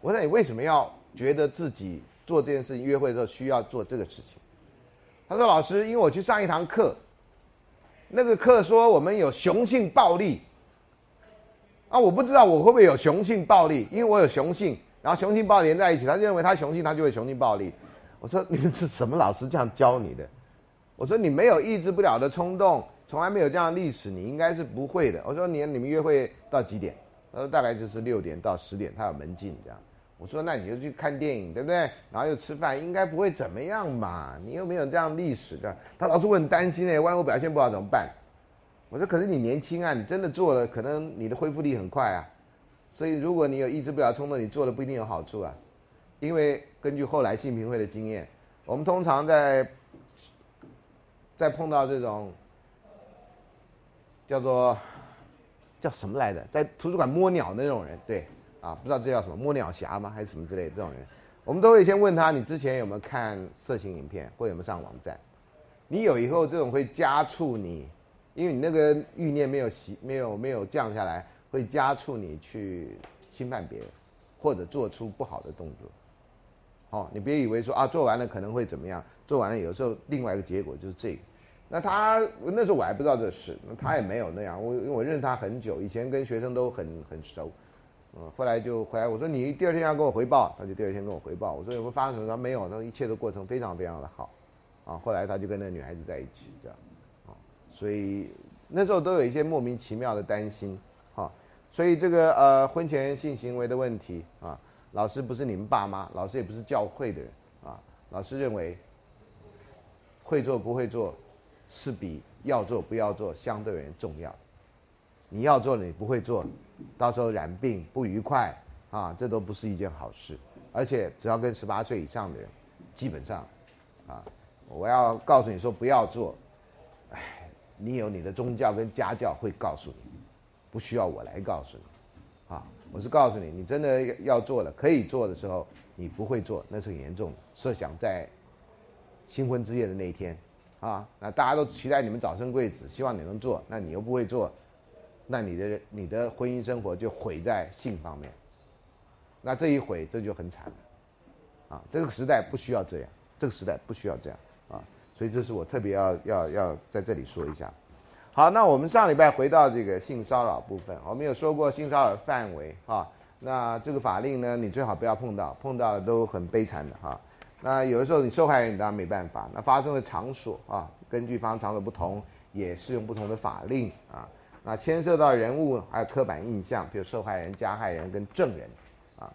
我说你为什么要觉得自己做这件事情约会的时候需要做这个事情？他说老师，因为我去上一堂课，那个课说我们有雄性暴力。”啊，我不知道我会不会有雄性暴力，因为我有雄性，然后雄性暴力连在一起，他认为他雄性，他就会雄性暴力。我说你们是什么老师这样教你的？我说你没有抑制不了的冲动，从来没有这样历史，你应该是不会的。我说你你们约会到几点？他说大概就是六点到十点，他有门禁这样。我说那你就去看电影，对不对？然后又吃饭，应该不会怎么样嘛？你又没有这样历史的。他老师我很担心哎，万一我表现不好怎么办？我说：“可是你年轻啊，你真的做了，可能你的恢复力很快啊。所以如果你有抑制不了冲动，你做的不一定有好处啊。因为根据后来性评会的经验，我们通常在在碰到这种叫做叫什么来的，在图书馆摸鸟那种人，对啊，不知道这叫什么摸鸟侠吗？还是什么之类这种人，我们都会先问他：你之前有没有看色情影片，或有没有上网站？你有以后，这种会加促你。”因为你那个欲念没有习没有没有降下来，会加速你去侵犯别人，或者做出不好的动作。好，你别以为说啊做完了可能会怎么样，做完了有时候另外一个结果就是这个。那他那时候我还不知道这事，那他也没有那样。我因为我认识他很久，以前跟学生都很很熟。嗯，后来就回来，我说你第二天要跟我回报，他就第二天跟我回报。我说有没有发生什么？他没有，他说一切的过程非常非常的好。啊，后来他就跟那女孩子在一起，这样。啊所以那时候都有一些莫名其妙的担心，哈，所以这个呃婚前性行为的问题啊，老师不是你们爸妈，老师也不是教会的人啊，老师认为会做不会做是比要做不要做相对而言重要。你要做你不会做，到时候染病不愉快啊，这都不是一件好事。而且只要跟十八岁以上的人，基本上啊，我要告诉你说不要做，哎，你有你的宗教跟家教会告诉你，不需要我来告诉你，啊，我是告诉你，你真的要做了可以做的时候，你不会做那是很严重的。设想在新婚之夜的那一天，啊，那大家都期待你们早生贵子，希望你能做，那你又不会做。那你的你的婚姻生活就毁在性方面，那这一毁这就很惨了，啊，这个时代不需要这样，这个时代不需要这样啊，所以这是我特别要要要在这里说一下。好，那我们上礼拜回到这个性骚扰部分，我们有说过性骚扰范围啊，那这个法令呢，你最好不要碰到，碰到都很悲惨的哈。那有的时候你受害人你当然没办法，那发生的场所啊，根据发生场所不同，也适用不同的法令啊。啊牵涉到人物还有刻板印象，比如受害人、加害人跟证人，啊，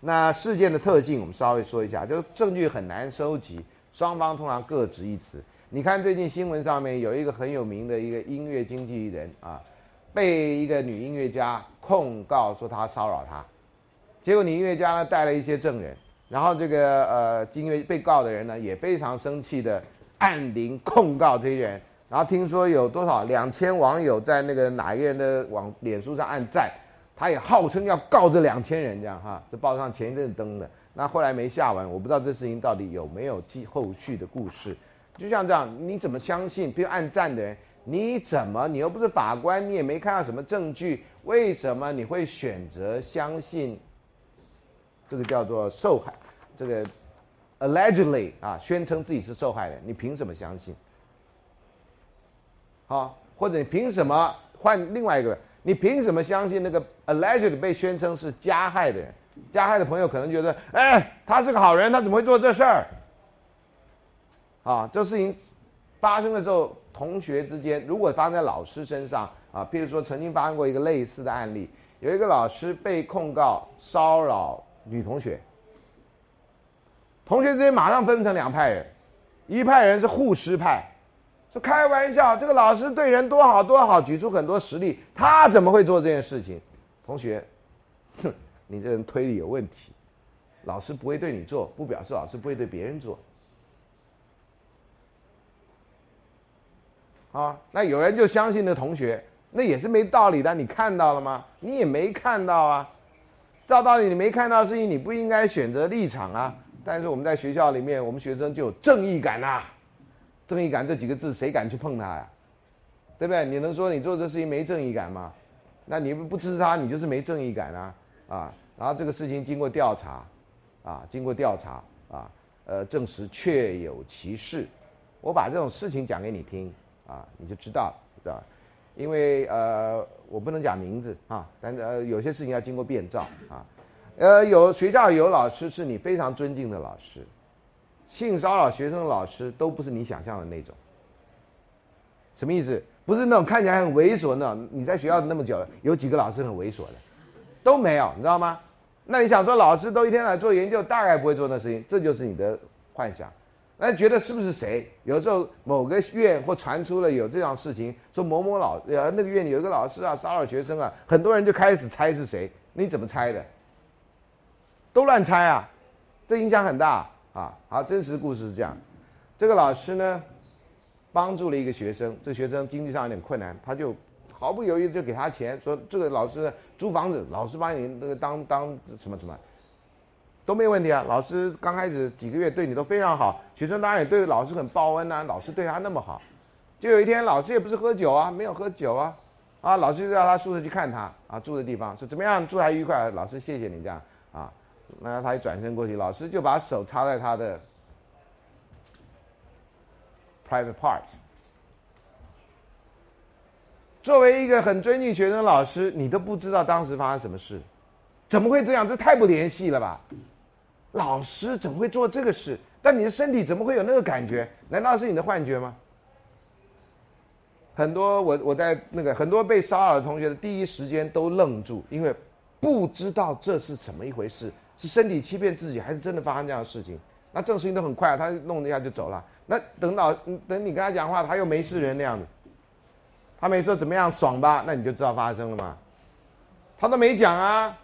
那事件的特性我们稍微说一下，就是证据很难收集，双方通常各执一词。你看最近新闻上面有一个很有名的一个音乐经纪人啊，被一个女音乐家控告说他骚扰她，结果女音乐家呢带了一些证人，然后这个呃音乐被告的人呢也非常生气的按铃控告这些人。然后听说有多少两千网友在那个哪一个人的网脸书上按赞，他也号称要告这两千人这样哈，这报上前一阵登的，那后来没下文，我不知道这事情到底有没有继后续的故事。就像这样，你怎么相信？比如按赞的人，你怎么你又不是法官，你也没看到什么证据，为什么你会选择相信？这个叫做受害，这个 allegedly 啊，宣称自己是受害人，你凭什么相信？好，或者你凭什么换另外一个？你凭什么相信那个 alleged 被宣称是加害的人？加害的朋友可能觉得，哎，他是个好人，他怎么会做这事儿？啊，这事情发生的时候，同学之间如果发生在老师身上啊，譬如说曾经发生过一个类似的案例，有一个老师被控告骚扰女同学，同学之间马上分成两派人，一派人是护师派。说开玩笑，这个老师对人多好多好，举出很多实例，他怎么会做这件事情？同学，哼，你这人推理有问题。老师不会对你做，不表示老师不会对别人做。啊，那有人就相信那同学，那也是没道理的。你看到了吗？你也没看到啊。照道理你没看到事情，你不应该选择立场啊。但是我们在学校里面，我们学生就有正义感呐。正义感这几个字，谁敢去碰他呀？对不对？你能说你做这事情没正义感吗？那你不支持他，你就是没正义感啊！啊，然后这个事情经过调查，啊，经过调查啊，呃，证实确有其事。我把这种事情讲给你听啊，你就知道了，知道因为呃，我不能讲名字啊，但是呃，有些事情要经过变造啊。呃，有学校有老师是你非常尊敬的老师。性骚扰学生的老师都不是你想象的那种，什么意思？不是那种看起来很猥琐那种。你在学校那么久，有几个老师很猥琐的？都没有，你知道吗？那你想说老师都一天来做研究，大概不会做那事情，这就是你的幻想。那觉得是不是谁？有时候某个院或传出了有这样事情，说某某老呃那个院里有一个老师啊骚扰学生啊，很多人就开始猜是谁？你怎么猜的？都乱猜啊，这影响很大。啊，好，真实故事是这样，这个老师呢，帮助了一个学生，这学生经济上有点困难，他就毫不犹豫就给他钱，说这个老师租房子，老师把你那个当当什么什么，都没问题啊。老师刚开始几个月对你都非常好，学生当然也对老师很报恩呐。老师对他那么好，就有一天老师也不是喝酒啊，没有喝酒啊，啊，老师就到他宿舍去看他啊住的地方，说怎么样住还愉快？老师谢谢你这样。那他一转身过去，老师就把手插在他的 private part。作为一个很尊敬学生的老师，你都不知道当时发生什么事，怎么会这样？这太不联系了吧？老师怎么会做这个事？但你的身体怎么会有那个感觉？难道是你的幻觉吗？很多我我在那个很多被骚扰的同学的第一时间都愣住，因为不知道这是怎么一回事，是身体欺骗自己，还是真的发生这样的事情？那这种事情都很快，他弄一下就走了。那等到等你跟他讲话，他又没事人那样子，他没说怎么样爽吧？那你就知道发生了嘛？他都没讲啊。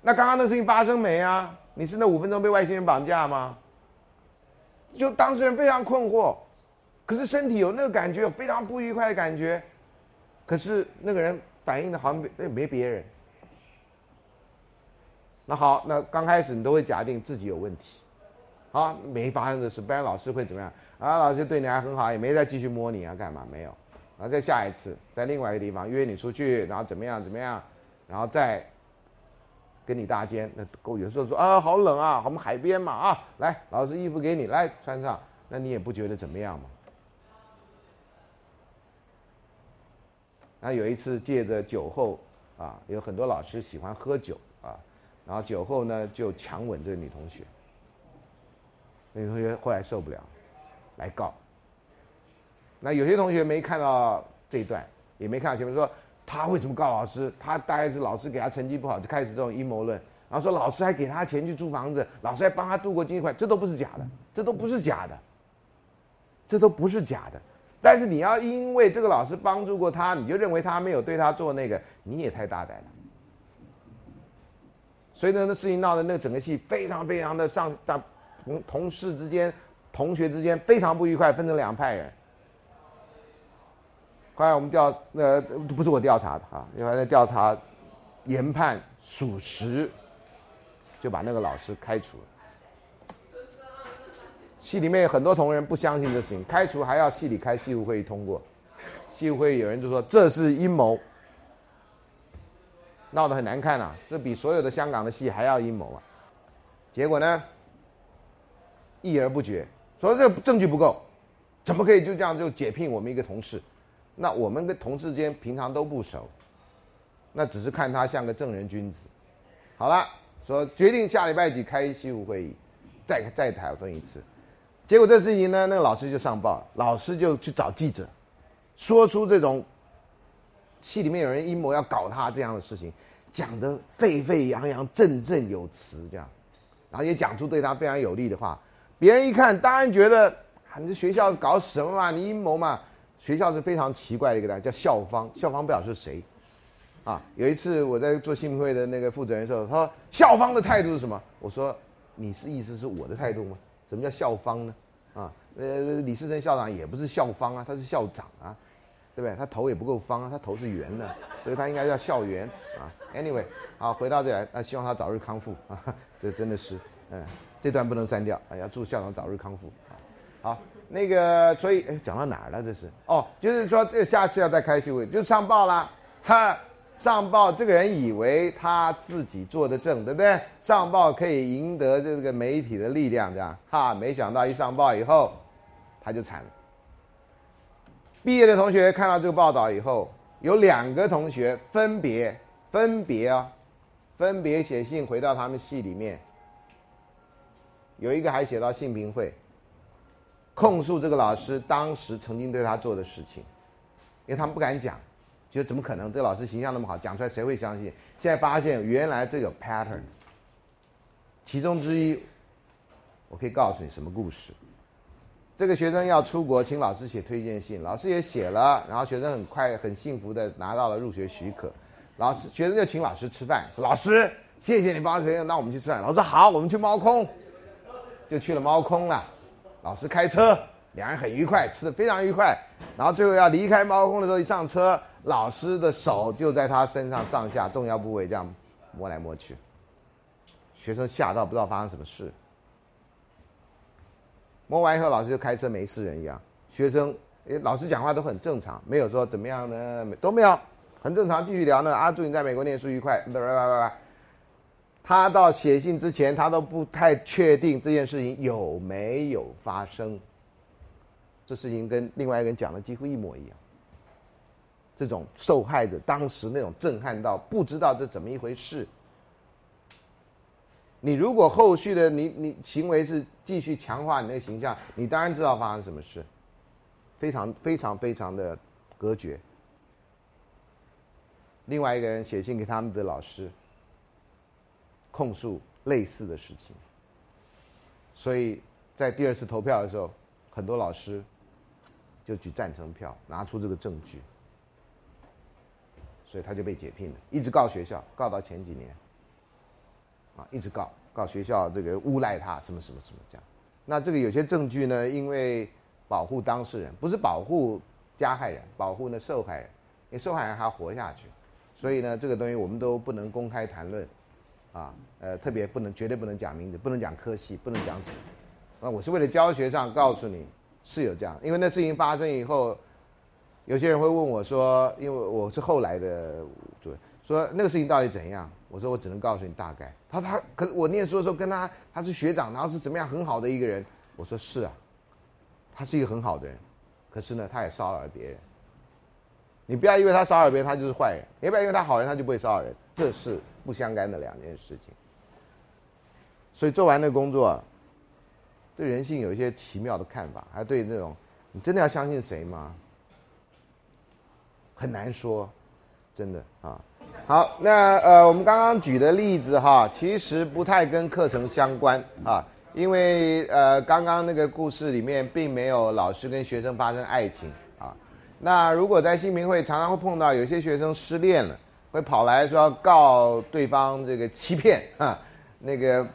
那刚刚那事情发生没啊？你是那五分钟被外星人绑架吗？就当事人非常困惑，可是身体有那个感觉，有非常不愉快的感觉，可是那个人反应的好像没没别人。那好，那刚开始你都会假定自己有问题，啊，没发生的事，不然老师会怎么样？啊，老师对你还很好，也没再继续摸你啊，干嘛？没有，然后再下一次，在另外一个地方约你出去，然后怎么样怎么样，然后再。跟你搭肩，那够有时候说啊，好冷啊，我们海边嘛啊，来，老师衣服给你，来穿上，那你也不觉得怎么样嘛？那有一次借着酒后啊，有很多老师喜欢喝酒，然后酒后呢就强吻这个女同学，那女同学后来受不了，来告。那有些同学没看到这一段，也没看到前面说。他为什么告老师？他大概是老师给他成绩不好，就开始这种阴谋论，然后说老师还给他钱去租房子，老师还帮他度过经济快，这都不是假的，这都不是假的，这都不是假的。但是你要因为这个老师帮助过他，你就认为他没有对他做那个，你也太大胆了。所以呢，那事情闹的那整个戏非常非常的上，同同事之间、同学之间非常不愉快，分成两派人。后来我们调，呃，不是我调查的啊，因为调查，研判属实，就把那个老师开除了。系里面有很多同仁不相信这事情，开除还要系里开系务会议通过，系务会议有人就说这是阴谋，闹得很难看啊，这比所有的香港的戏还要阴谋啊。结果呢，议而不决，说这证据不够，怎么可以就这样就解聘我们一个同事？那我们跟同事之间平常都不熟，那只是看他像个正人君子。好了，说决定下礼拜几开西务会议，再再讨论一次。结果这事情呢，那个老师就上报，老师就去找记者，说出这种戏里面有人阴谋要搞他这样的事情，讲得沸沸扬扬、振振有词，这样，然后也讲出对他非常有利的话。别人一看，当然觉得你这学校搞什么嘛？你阴谋嘛？学校是非常奇怪的一个单叫校方，校方不晓得是谁，啊，有一次我在做新闻会的那个负责人的时候，他说校方的态度是什么？我说你是意思是我的态度吗？什么叫校方呢？啊，呃，李世珍校长也不是校方啊，他是校长啊，对不对？他头也不够方啊，他头是圆的，所以他应该叫校园啊。Anyway，好，回到这来，那希望他早日康复啊，这真的是，嗯，这段不能删掉啊，要祝校长早日康复啊，好。那个，所以，哎，讲到哪儿了？这是哦，就是说，这下次要再开新会，就上报了，哈，上报这个人以为他自己做的正，对不对？上报可以赢得这个媒体的力量，这样，哈，没想到一上报以后，他就惨了。毕业的同学看到这个报道以后，有两个同学分别分别啊，分别写信回到他们系里面，有一个还写到信评会。控诉这个老师当时曾经对他做的事情，因为他们不敢讲，觉得怎么可能？这个老师形象那么好，讲出来谁会相信？现在发现原来这个 pattern，其中之一，我可以告诉你什么故事？这个学生要出国，请老师写推荐信，老师也写了，然后学生很快很幸福的拿到了入学许可，老师学生就请老师吃饭，说老师谢谢你帮学生，那我们去吃饭。老师好，我们去猫空，就去了猫空了。老师开车，两人很愉快，吃的非常愉快。然后最后要离开猫空的时候，一上车，老师的手就在他身上上下重要部位这样摸来摸去。学生吓到不知道发生什么事。摸完以后，老师就开车没事人一样。学生，老师讲话都很正常，没有说怎么样呢，都没有，很正常，继续聊呢。啊，祝你在美国念书愉快。拜拜拜拜。他到写信之前，他都不太确定这件事情有没有发生。这事情跟另外一个人讲的几乎一模一样。这种受害者当时那种震撼到不知道这怎么一回事。你如果后续的你你行为是继续强化你那个形象，你当然知道发生什么事。非常非常非常的隔绝。另外一个人写信给他们的老师，控诉类似的事情。所以在第二次投票的时候，很多老师就举赞成票，拿出这个证据，所以他就被解聘了，一直告学校，告到前几年，啊，一直告告学校这个诬赖他什么什么什么这样。那这个有些证据呢，因为保护当事人，不是保护加害人，保护那受害人，因为受害人还要活下去。所以呢，这个东西我们都不能公开谈论，啊，呃，特别不能，绝对不能讲名字，不能讲科系，不能讲什么。那我是为了教学上告诉你是有这样，因为那事情发生以后，有些人会问我说，因为我是后来的主任，说那个事情到底怎样？我说我只能告诉你大概。他他，可我念书的时候跟他，他是学长，然后是怎么样很好的一个人。我说是啊，他是一个很好的人，可是呢，他也骚扰了别人。你不要以为他骚扰别人，他就是坏人；也不要因为他好人，他就不会骚扰人。这是不相干的两件事情。所以做完那工作，对人性有一些奇妙的看法，还对那种你真的要相信谁吗？很难说，真的啊。好，那呃，我们刚刚举的例子哈，其实不太跟课程相关啊，因为呃，刚刚那个故事里面并没有老师跟学生发生爱情啊。那如果在性平会常常会碰到有些学生失恋了，会跑来说告对方这个欺骗啊，那个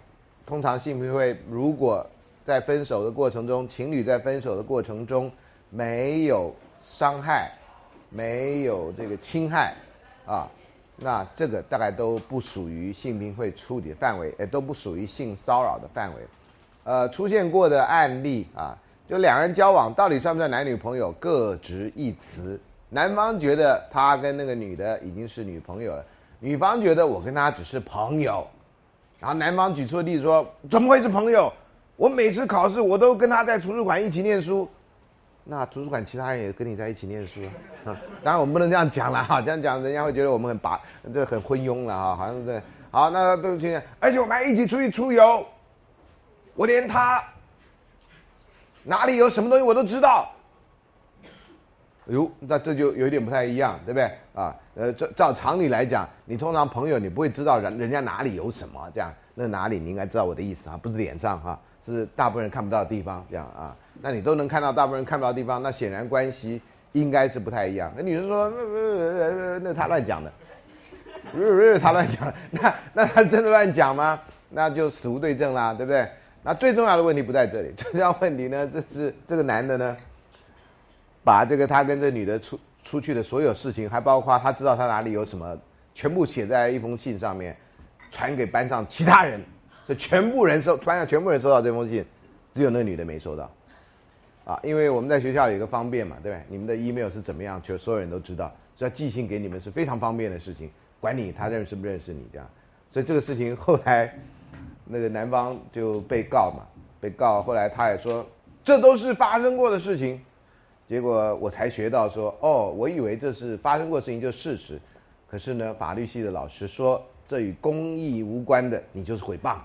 通常性平会如果在分手的过程中，情侣在分手的过程中没有伤害，没有这个侵害啊，那这个大概都不属于性病会处理的范围，也都不属于性骚扰的范围。呃，出现过的案例啊。就两人交往到底算不算男女朋友，各执一词。男方觉得他跟那个女的已经是女朋友了，女方觉得我跟他只是朋友。然后男方举出的例子说：“怎么会是朋友？我每次考试我都跟他在图书馆一起念书。那图书馆其他人也跟你在一起念书啊？当然我们不能这样讲了哈，这样讲人家会觉得我们很拔，这很昏庸了哈，好像是。好，那对不起，而且我们还一起出去出游，我连他。”哪里有什么东西我都知道。哟，那这就有点不太一样，对不对啊？呃，照照常理来讲，你通常朋友你不会知道人人家哪里有什么这样，那哪里你应该知道我的意思啊？不是脸上哈，是大部分人看不到的地方这样啊。那你都能看到大部分人看不到的地方，那显然关系应该是不太一样。那女生说，那那他乱讲的，他乱讲，那那他真的乱讲吗？那就死无对证啦，对不对？那最重要的问题不在这里，最重要问题呢，这是这个男的呢，把这个他跟这女的出出去的所有事情，还包括他知道他哪里有什么，全部写在一封信上面，传给班上其他人，就全部人收，班上全部人收到这封信，只有那女的没收到，啊，因为我们在学校有一个方便嘛，对不对？你们的 email 是怎么样，就所有人都知道，所以寄信给你们是非常方便的事情，管你他认识不认识你这样，所以这个事情后来。那个男方就被告嘛，被告，后来他也说，这都是发生过的事情，结果我才学到说，哦，我以为这是发生过事情就事实，可是呢，法律系的老师说，这与公益无关的，你就是诽谤，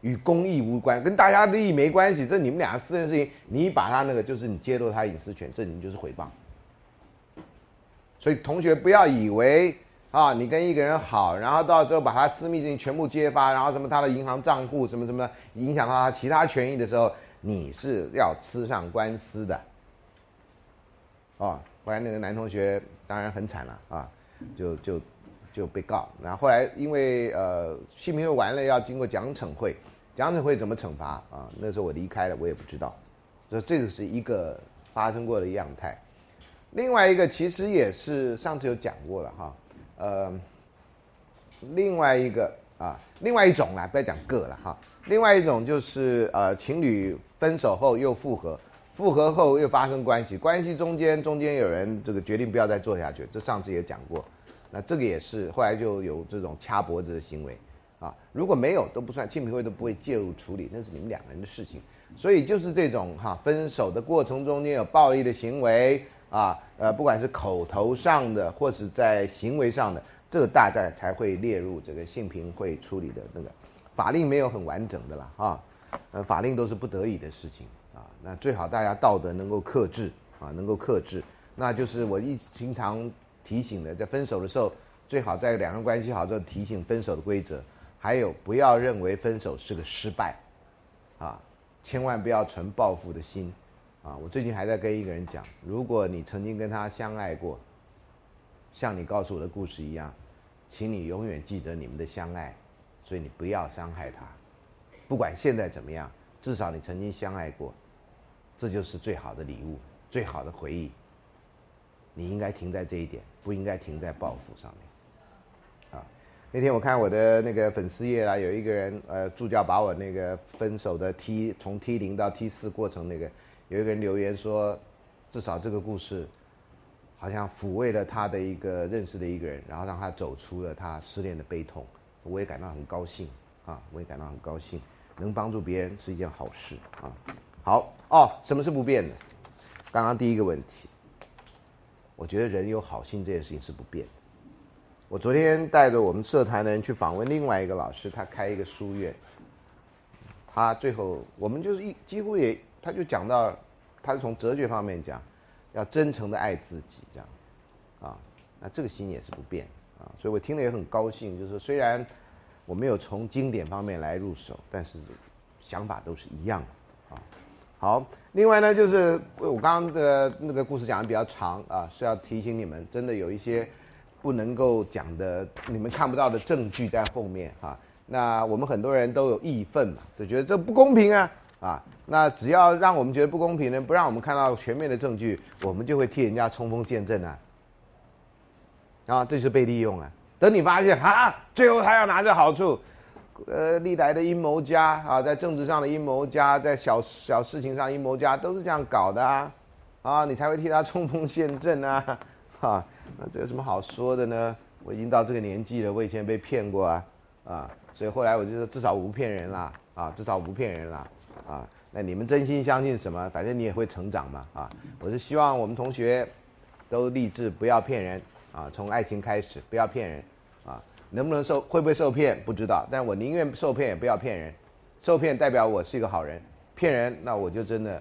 与公益无关，跟大家利益没关系，这你们俩私人事情，你把他那个就是你揭露他隐私权，这你就是诽谤，所以同学不要以为。啊，你跟一个人好，然后到时候把他私密事情全部揭发，然后什么他的银行账户什么什么影响到他其他权益的时候，你是要吃上官司的。哦，后来那个男同学当然很惨了啊，就就就被告，然后后来因为呃性平会完了要经过奖惩会，奖惩会怎么惩罚啊？那时候我离开了，我也不知道，所以这个是一个发生过的样态。另外一个其实也是上次有讲过了哈。呃，另外一个啊，另外一种啦，不要讲个了哈。另外一种就是呃，情侣分手后又复合，复合后又发生关系，关系中间中间有人这个决定不要再做下去，这上次也讲过。那这个也是后来就有这种掐脖子的行为啊。如果没有都不算，庆平会都不会介入处理，那是你们两个人的事情。所以就是这种哈，分手的过程中间有暴力的行为。啊，呃，不管是口头上的，或是在行为上的，这个大概才会列入这个性平会处理的那个法令没有很完整的啦，啊，呃，法令都是不得已的事情啊，那最好大家道德能够克制啊，能够克制。那就是我一经常提醒的，在分手的时候，最好在两个人关系好之后提醒分手的规则，还有不要认为分手是个失败，啊，千万不要存报复的心，啊，我最近还在跟一个人讲，如果你曾经跟他相爱过，像你告诉我的故事一样，请你永远记得你们的相爱，所以你不要伤害他，不管现在怎么样，至少你曾经相爱过，这就是最好的礼物，最好的回忆。你应该停在这一点，不应该停在报复上面。那天我看我的那个粉丝页啊，有一个人呃助教把我那个分手的 T 从 T 零到 T 四过程那个，有一个人留言说，至少这个故事，好像抚慰了他的一个认识的一个人，然后让他走出了他失恋的悲痛，我也感到很高兴啊，我也感到很高兴，能帮助别人是一件好事啊。好哦，什么是不变的？刚刚第一个问题。我觉得人有好心这件事情是不变的。我昨天带着我们社团的人去访问另外一个老师，他开一个书院。他最后我们就是一几乎也，他就讲到，他是从哲学方面讲，要真诚的爱自己这样，啊，那这个心也是不变啊，所以我听了也很高兴。就是虽然我没有从经典方面来入手，但是想法都是一样的啊。好，另外呢，就是我刚刚的那个故事讲的比较长啊，是要提醒你们，真的有一些不能够讲的，你们看不到的证据在后面哈。那我们很多人都有义愤嘛，就觉得这不公平啊啊。那只要让我们觉得不公平呢，不让我们看到全面的证据，我们就会替人家冲锋陷阵啊。啊，这是被利用啊。等你发现啊，最后他要拿着好处。呃，历来的阴谋家啊，在政治上的阴谋家，在小小事情上阴谋家，都是这样搞的啊，啊，你才会替他冲锋陷阵啊，哈，那这有什么好说的呢？我已经到这个年纪了，我以前被骗过啊，啊，所以后来我就说，至少我不骗人啦，啊，至少我不骗人啦，啊，那你们真心相信什么？反正你也会成长嘛，啊，我是希望我们同学都立志不要骗人啊，从爱情开始，不要骗人。啊能不能受会不会受骗不知道，但我宁愿受骗也不要骗人，受骗代表我是一个好人，骗人那我就真的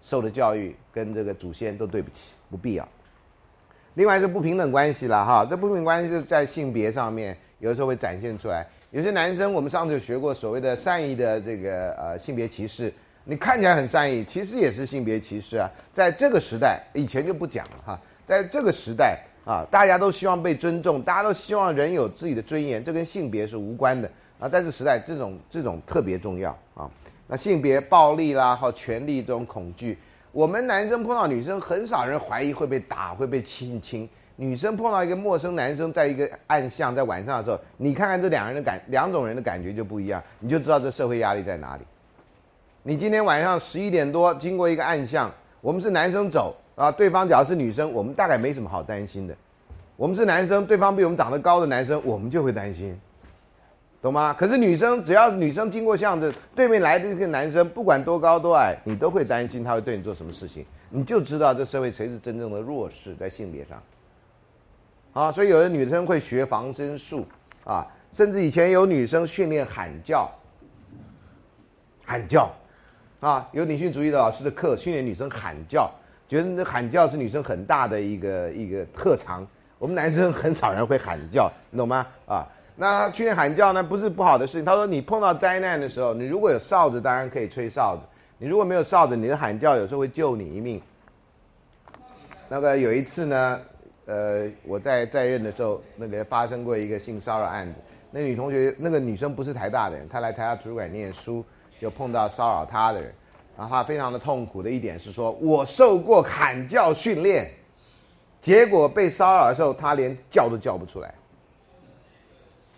受的教育跟这个祖先都对不起，不必要。另外是不平等关系了哈，这不平等关系是在性别上面有的时候会展现出来。有些男生我们上次有学过所谓的善意的这个呃性别歧视，你看起来很善意，其实也是性别歧视啊。在这个时代，以前就不讲了哈，在这个时代。啊，大家都希望被尊重，大家都希望人有自己的尊严，这跟性别是无关的啊。在这时代，这种这种特别重要啊。那性别暴力啦，和权力这种恐惧，我们男生碰到女生，很少人怀疑会被打，会被亲亲。女生碰到一个陌生男生，在一个暗巷，在晚上的时候，你看看这两人的感，两种人的感觉就不一样，你就知道这社会压力在哪里。你今天晚上十一点多经过一个暗巷，我们是男生走。啊，对方只要是女生，我们大概没什么好担心的。我们是男生，对方比我们长得高的男生，我们就会担心，懂吗？可是女生，只要女生经过巷子，对面来的这个男生，不管多高多矮，你都会担心他会对你做什么事情，你就知道这社会谁是真正的弱势在性别上。啊，所以有的女生会学防身术啊，甚至以前有女生训练喊叫，喊叫，啊，有女性主义的老师的课训练女生喊叫。觉得那喊叫是女生很大的一个一个特长，我们男生很少人会喊叫，你懂吗？啊，那去年喊叫呢，不是不好的事情。他说，你碰到灾难的时候，你如果有哨子，当然可以吹哨子；你如果没有哨子，你的喊叫有时候会救你一命。那个有一次呢，呃，我在在任的时候，那个发生过一个性骚扰案子。那女同学，那个女生不是台大的人，她来台大图书馆念书，就碰到骚扰她的人。然后她非常的痛苦的一点是说，我受过喊叫训练，结果被骚扰的时候，她连叫都叫不出来。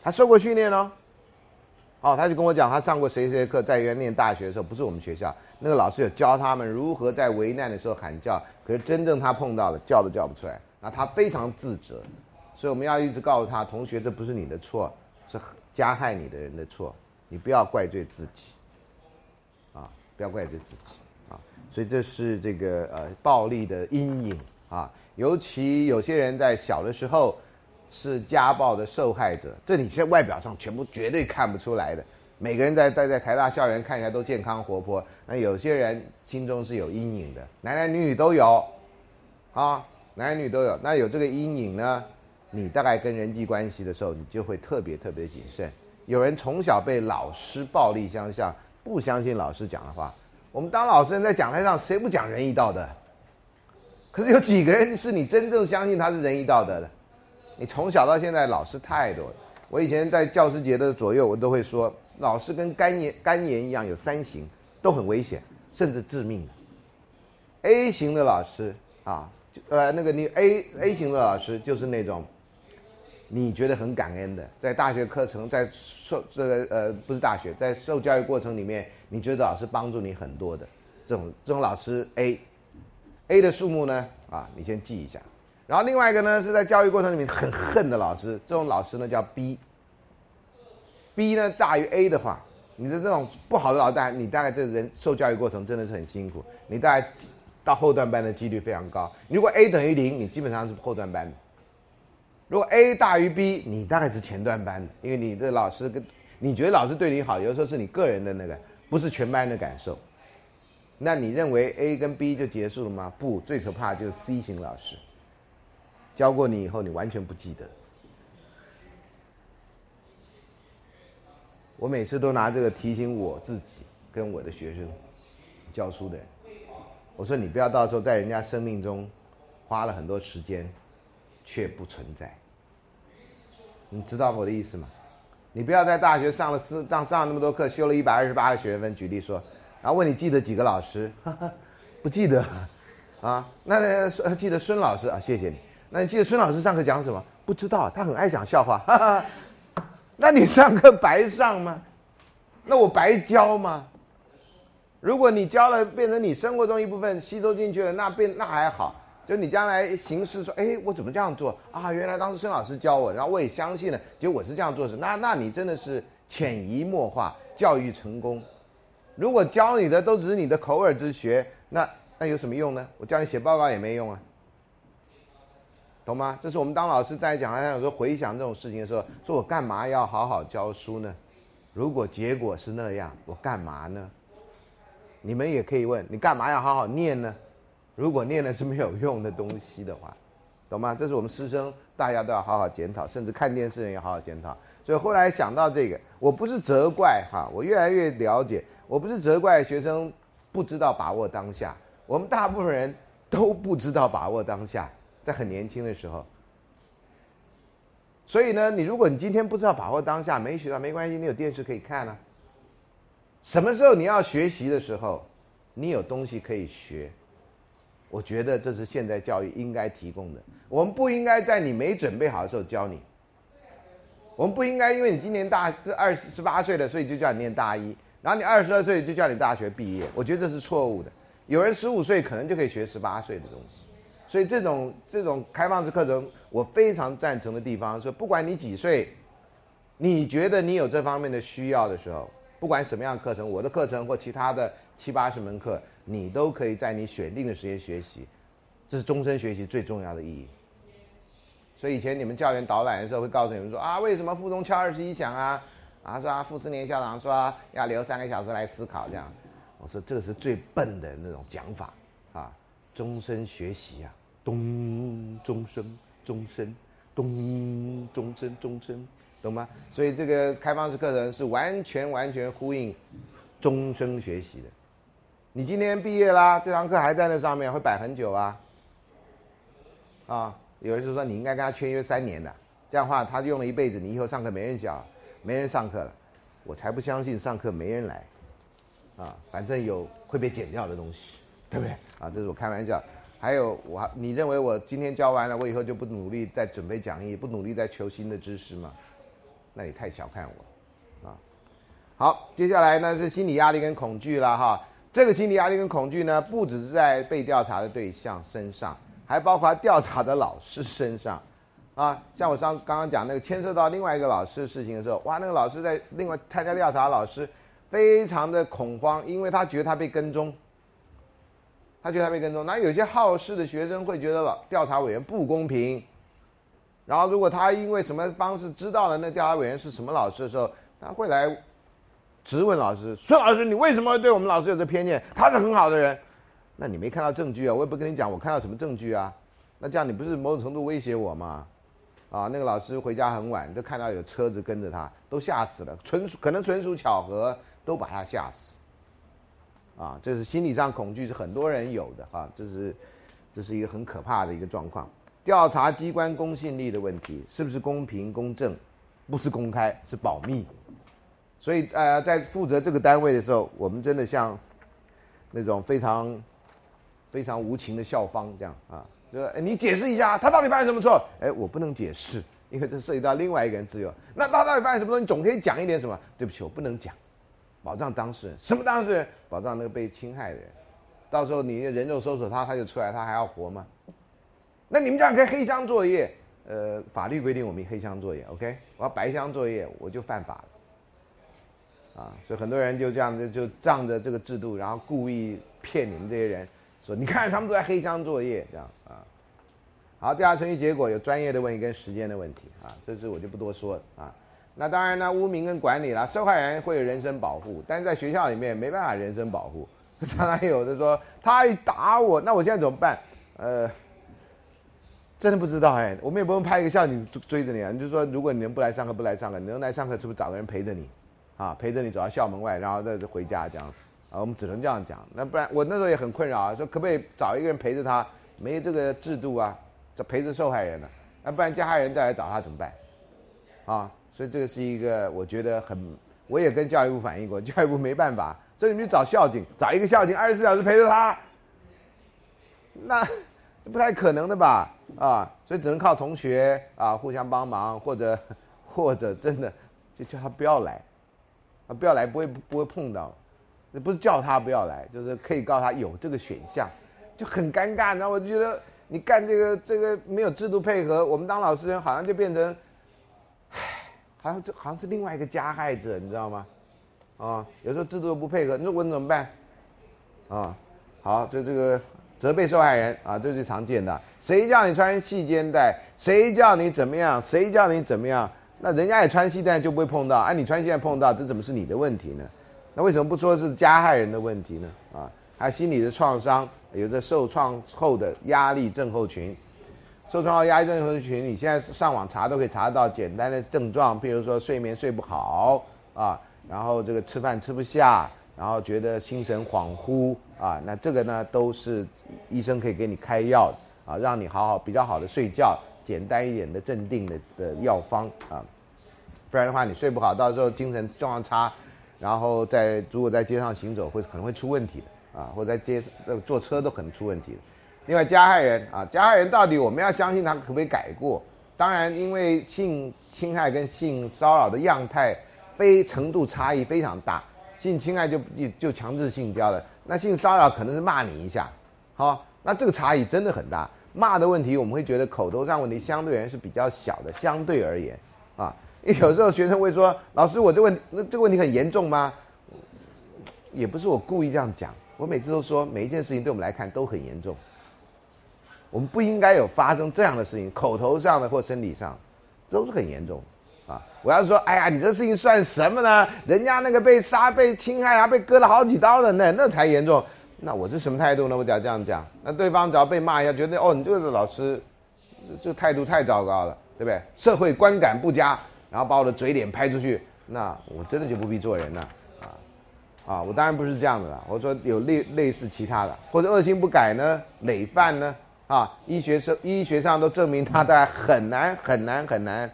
他受过训练哦，哦，他就跟我讲，他上过谁谁课，在原念大学的时候，不是我们学校那个老师有教他们如何在危难的时候喊叫，可是真正他碰到了叫都叫不出来，那他非常自责，所以我们要一直告诉他，同学，这不是你的错，是加害你的人的错，你不要怪罪自己。啊不要怪罪自己啊！所以这是这个呃暴力的阴影啊，尤其有些人在小的时候是家暴的受害者，这你在外表上全部绝对看不出来的。每个人在待在台大校园看起来都健康活泼，那有些人心中是有阴影的，男男女女都有啊。男女都有。那有这个阴影呢，你大概跟人际关系的时候，你就会特别特别谨慎。有人从小被老师暴力相向，不相信老师讲的话。我们当老师人在讲台上，谁不讲仁义道德？可是有几个人是你真正相信他是仁义道德的？你从小到现在老师太多了。我以前在教师节的左右，我都会说，老师跟肝炎肝炎一样，有三型，都很危险，甚至致命。A 型的老师啊，呃，那个你 A A 型的老师就是那种，你觉得很感恩的，在大学课程，在受这个呃不是大学，在受教育过程里面。你觉得老师帮助你很多的这种这种老师 A，A 的数目呢啊，你先记一下。然后另外一个呢是在教育过程里面很恨的老师，这种老师呢叫 B，B 呢大于 A 的话，你的这种不好的老大，你大概这人受教育过程真的是很辛苦，你大概到后段班的几率非常高。如果 A 等于零，你基本上是后段班的；如果 A 大于 B，你大概是前段班的，因为你的老师跟你觉得老师对你好，有的时候是你个人的那个。不是全班的感受，那你认为 A 跟 B 就结束了吗？不，最可怕就是 C 型老师，教过你以后你完全不记得。我每次都拿这个提醒我自己跟我的学生，教书的人，我说你不要到时候在人家生命中花了很多时间，却不存在。你知道我的意思吗？你不要在大学上了四上上那么多课，修了一百二十八个学分。举例说，然后问你记得几个老师？不记得，啊？那记得孙老师啊？谢谢你。那你记得孙老师上课讲什么？不知道，他很爱讲笑话。哈 哈那你上课白上吗？那我白教吗？如果你教了，变成你生活中一部分，吸收进去了，那变那还好。就你将来行事说，哎，我怎么这样做啊？原来当时孙老师教我，然后我也相信了，结果我是这样做的。那那你真的是潜移默化教育成功。如果教你的都只是你的口耳之学，那那有什么用呢？我教你写报告也没用啊，懂吗？这是我们当老师在讲台上有时候回想这种事情的时候，说我干嘛要好好教书呢？如果结果是那样，我干嘛呢？你们也可以问，你干嘛要好好念呢？如果念的是没有用的东西的话，懂吗？这是我们师生大家都要好好检讨，甚至看电视人也好好检讨。所以后来想到这个，我不是责怪哈，我越来越了解，我不是责怪学生不知道把握当下，我们大部分人都不知道把握当下，在很年轻的时候。所以呢，你如果你今天不知道把握当下，没学到没关系，你有电视可以看啊。什么时候你要学习的时候，你有东西可以学。我觉得这是现在教育应该提供的。我们不应该在你没准备好的时候教你。我们不应该因为你今年大这二十八岁了，所以就叫你念大一，然后你二十二岁就叫你大学毕业。我觉得这是错误的。有人十五岁可能就可以学十八岁的东西，所以这种这种开放式课程，我非常赞成的地方是，不管你几岁，你觉得你有这方面的需要的时候，不管什么样的课程，我的课程或其他的七八十门课。你都可以在你选定的时间学习，这是终身学习最重要的意义。所以以前你们教员导览的时候会告诉你们说啊，为什么附中敲二十一响啊？啊说啊，傅斯年校长说啊要留三个小时来思考这样。我说这个是最笨的那种讲法啊，终身学习啊，咚，钟声，钟声，咚，钟声，钟声，懂吗？所以这个开放式课程是完全完全呼应终身学习的。你今天毕业啦，这堂课还在那上面，会摆很久啊。啊，有人就说你应该跟他签约三年的，这样的话他用了一辈子，你以后上课没人教，没人上课了，我才不相信上课没人来。啊，反正有会被剪掉的东西，对不对？啊，这是我开玩笑。还有我，你认为我今天教完了，我以后就不努力再准备讲义，不努力再求新的知识吗？那你太小看我，啊。好，接下来呢是心理压力跟恐惧了哈。这个心理压力跟恐惧呢，不只是在被调查的对象身上，还包括调查的老师身上，啊，像我上刚刚讲那个牵涉到另外一个老师的事情的时候，哇，那个老师在另外参加调查，老师非常的恐慌，因为他觉得他被跟踪，他觉得他被跟踪。那有些好事的学生会觉得老调查委员不公平，然后如果他因为什么方式知道了那调查委员是什么老师的时候，他会来。质问老师，孙老师，你为什么对我们老师有这偏见？他是很好的人，那你没看到证据啊？我也不跟你讲，我看到什么证据啊？那这样你不是某种程度威胁我吗？啊，那个老师回家很晚，就看到有车子跟着他，都吓死了，纯属可能纯属巧合，都把他吓死。啊，这是心理上恐惧是很多人有的啊，这是这是一个很可怕的一个状况。调查机关公信力的问题，是不是公平公正？不是公开，是保密。所以呃，在负责这个单位的时候，我们真的像那种非常非常无情的校方这样啊。就是你解释一下，他到底犯了什么错？哎，我不能解释，因为这涉及到另外一个人自由。那他到底犯了什么错？你总可以讲一点什么？对不起，我不能讲，保障当事人。什么当事人？保障那个被侵害的人。到时候你人肉搜索他，他就出来，他还要活吗？那你们这样可以黑箱作业？呃，法律规定我们黑箱作业，OK？我要白箱作业，我就犯法了。啊，所以很多人就这样子就仗着这个制度，然后故意骗你们这些人。说你看他们都在黑箱作业这样啊，好，调查程序结果有专业的问题跟时间的问题啊，这是我就不多说了啊。那当然呢，污名跟管理啦，受害人会有人身保护，但是在学校里面没办法人身保护。常常有的说他一打我，那我现在怎么办？呃，真的不知道哎，我们也不用派一个校警追着你啊。你就说如果你能不来上课不来上课，你能来上课是不是找个人陪着你啊？陪着你走到校门外，然后再回家这样。啊，我们只能这样讲，那不然我那时候也很困扰啊，说可不可以找一个人陪着他？没这个制度啊，这陪着受害人呢，那不然加害人再来找他怎么办？啊，所以这个是一个我觉得很，我也跟教育部反映过，教育部没办法，所以你们去找校警，找一个校警二十四小时陪着他，那 不太可能的吧？啊，所以只能靠同学啊互相帮忙，或者 或者真的就叫他不要来，啊不要来不会不会碰到。那不是叫他不要来，就是可以告诉他有这个选项，就很尴尬。那我就觉得你干这个这个没有制度配合，我们当老师人好像就变成，好像这好像是另外一个加害者，你知道吗？啊，有时候制度不配合，你说我怎么办？啊，好，就这个责备受害人啊，这是最常见的。谁叫你穿细肩带？谁叫你怎么样？谁叫你怎么样？那人家也穿细带就不会碰到，哎，你穿细带碰到，这怎么是你的问题呢？那为什么不说是加害人的问题呢？啊，还有心理的创伤，有着受创后的压力症候群。受创后压力症候群，你现在上网查都可以查到简单的症状，比如说睡眠睡不好啊，然后这个吃饭吃不下，然后觉得心神恍惚啊，那这个呢都是医生可以给你开药啊，让你好好比较好的睡觉，简单一点的镇定的的药方啊，不然的话你睡不好，到时候精神状况差。然后在如果在街上行走会可能会出问题的啊，或者在街呃坐车都可能出问题的。另外加害人啊，加害人到底我们要相信他可不可以改过？当然，因为性侵害跟性骚扰的样态非程度差异非常大，性侵害就就就强制性交了，那性骚扰可能是骂你一下，好，那这个差异真的很大。骂的问题我们会觉得口头上问题相对而言是比较小的，相对而言啊。有时候学生会说：“老师，我这问那这个问题很严重吗？”也不是我故意这样讲，我每次都说每一件事情对我们来看都很严重。我们不应该有发生这样的事情，口头上的或身体上，这都是很严重啊！我要说，哎呀，你这事情算什么呢？人家那个被杀、被侵害啊，被割了好几刀的那那才严重。那我这什么态度呢？我只要这样讲，那对方只要被骂一下，觉得哦，你这个老师这态度太糟糕了，对不对？社会观感不佳。然后把我的嘴脸拍出去，那我真的就不必做人了，啊，啊，我当然不是这样的了。我说有类类似其他的，或者恶性不改呢，累犯呢，啊，医学上医学上都证明他在很难很难很难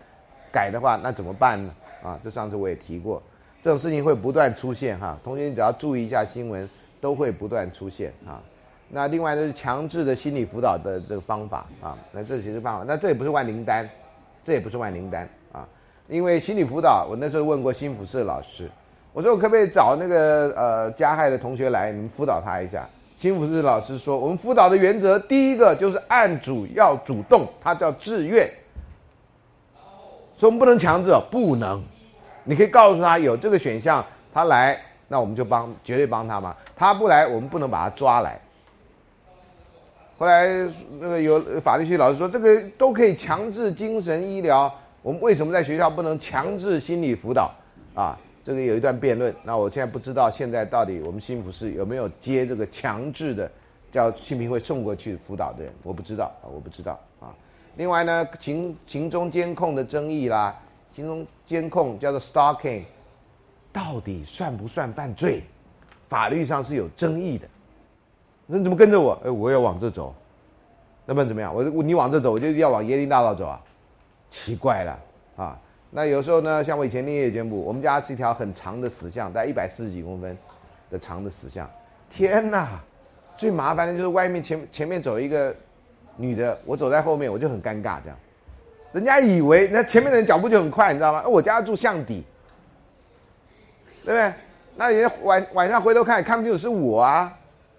改的话，那怎么办呢？啊，这上次我也提过，这种事情会不断出现哈。同学你只要注意一下新闻，都会不断出现啊。那另外就是强制的心理辅导的这个方法啊，那这其实办法，那这也不是万灵丹，这也不是万灵丹啊。因为心理辅导，我那时候问过新辅社老师，我说我可不可以找那个呃加害的同学来，你们辅导他一下。新辅社老师说，我们辅导的原则，第一个就是案主要主动，他叫自愿，所以我们不能强制，不能。你可以告诉他有这个选项，他来，那我们就帮，绝对帮他嘛。他不来，我们不能把他抓来。后来那个有法律系老师说，这个都可以强制精神医疗。我们为什么在学校不能强制心理辅导？啊，这个有一段辩论。那我现在不知道现在到底我们新福市有没有接这个强制的叫新平会送过去辅导的人，我不知道啊，我不知道啊。另外呢，行行中监控的争议啦，行中监控叫做 stalking，到底算不算犯罪？法律上是有争议的。那你怎么跟着我？哎，我要往这走，那么怎么样？我你往这走，我就要往椰林大道走啊？奇怪了啊！那有时候呢，像我以前念夜间部，我们家是一条很长的死巷，大概一百四十几公分的长的死巷。天哪！最麻烦的就是外面前前面走一个女的，我走在后面，我就很尴尬这样。人家以为那前面的人脚步就很快，你知道吗？我家住巷底，对不对？那人家晚晚上回头看看不清楚是我啊。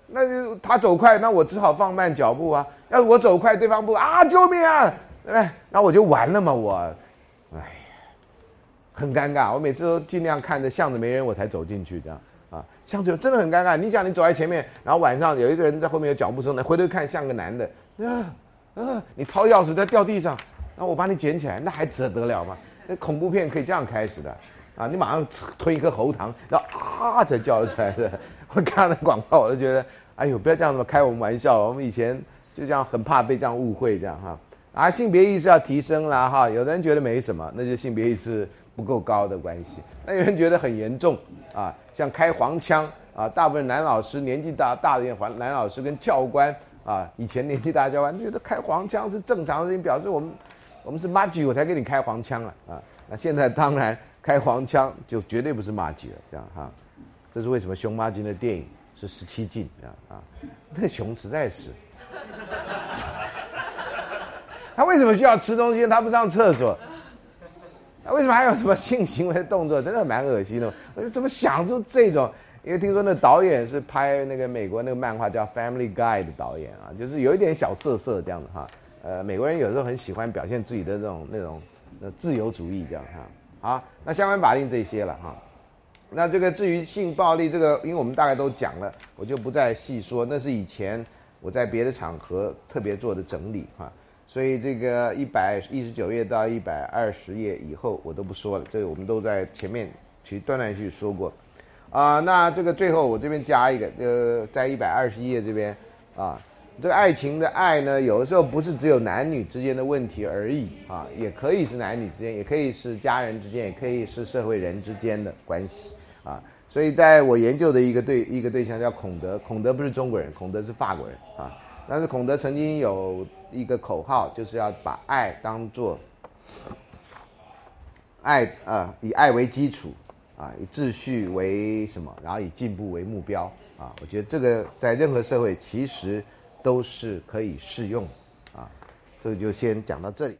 那就他走快，那我只好放慢脚步啊。要是我走快，对方不啊，救命啊，对不对？那我就完了嘛，我，很尴尬。我每次都尽量看着巷子没人，我才走进去这样啊。巷子真的很尴尬。你想，你走在前面，然后晚上有一个人在后面有脚步声呢，回头看像个男的，啊啊，你掏钥匙在掉地上，然后我把你捡起来，那还值得了吗？那恐怖片可以这样开始的啊！你马上吞一颗喉糖，然后啊才叫出来的。我看了广告，我就觉得。哎呦，不要这样子，开我们玩笑。我们以前就这样，很怕被这样误会，这样哈。啊，性别意识要提升啦，哈。有的人觉得没什么，那就性别意识不够高的关系。那有人觉得很严重啊，像开黄腔啊，大部分男老师年纪大大的点，男老师跟教官啊，以前年纪大教官觉得开黄腔是正常的事情，表示我们我们是马吉，我才给你开黄腔了啊。那现在当然开黄腔就绝对不是马吉了，这样哈。这是为什么熊马吉的电影？是十七禁这样啊，那熊实在是，他为什么需要吃东西？他不上厕所，那为什么还有什么性行为的动作？真的蛮恶心的。我就怎么想出这种？因为听说那导演是拍那个美国那个漫画叫《Family Guy》的导演啊，就是有一点小色色这样的哈。呃，美国人有时候很喜欢表现自己的这种那种自由主义这样哈。好，那相关法令这些了哈。那这个至于性暴力这个，因为我们大概都讲了，我就不再细说。那是以前我在别的场合特别做的整理哈，所以这个一百一十九页到一百二十页以后我都不说了，这个我们都在前面其实断断续续说过。啊，那这个最后我这边加一个，呃，在一百二十页这边啊，这个爱情的爱呢，有的时候不是只有男女之间的问题而已啊，也可以是男女之间，也可以是家人之间，也可以是社会人之间的关系。啊，所以在我研究的一个对一个对象叫孔德，孔德不是中国人，孔德是法国人啊。但是孔德曾经有一个口号，就是要把爱当做爱啊，以爱为基础啊，以秩序为什么，然后以进步为目标啊。我觉得这个在任何社会其实都是可以适用啊。这个就先讲到这里。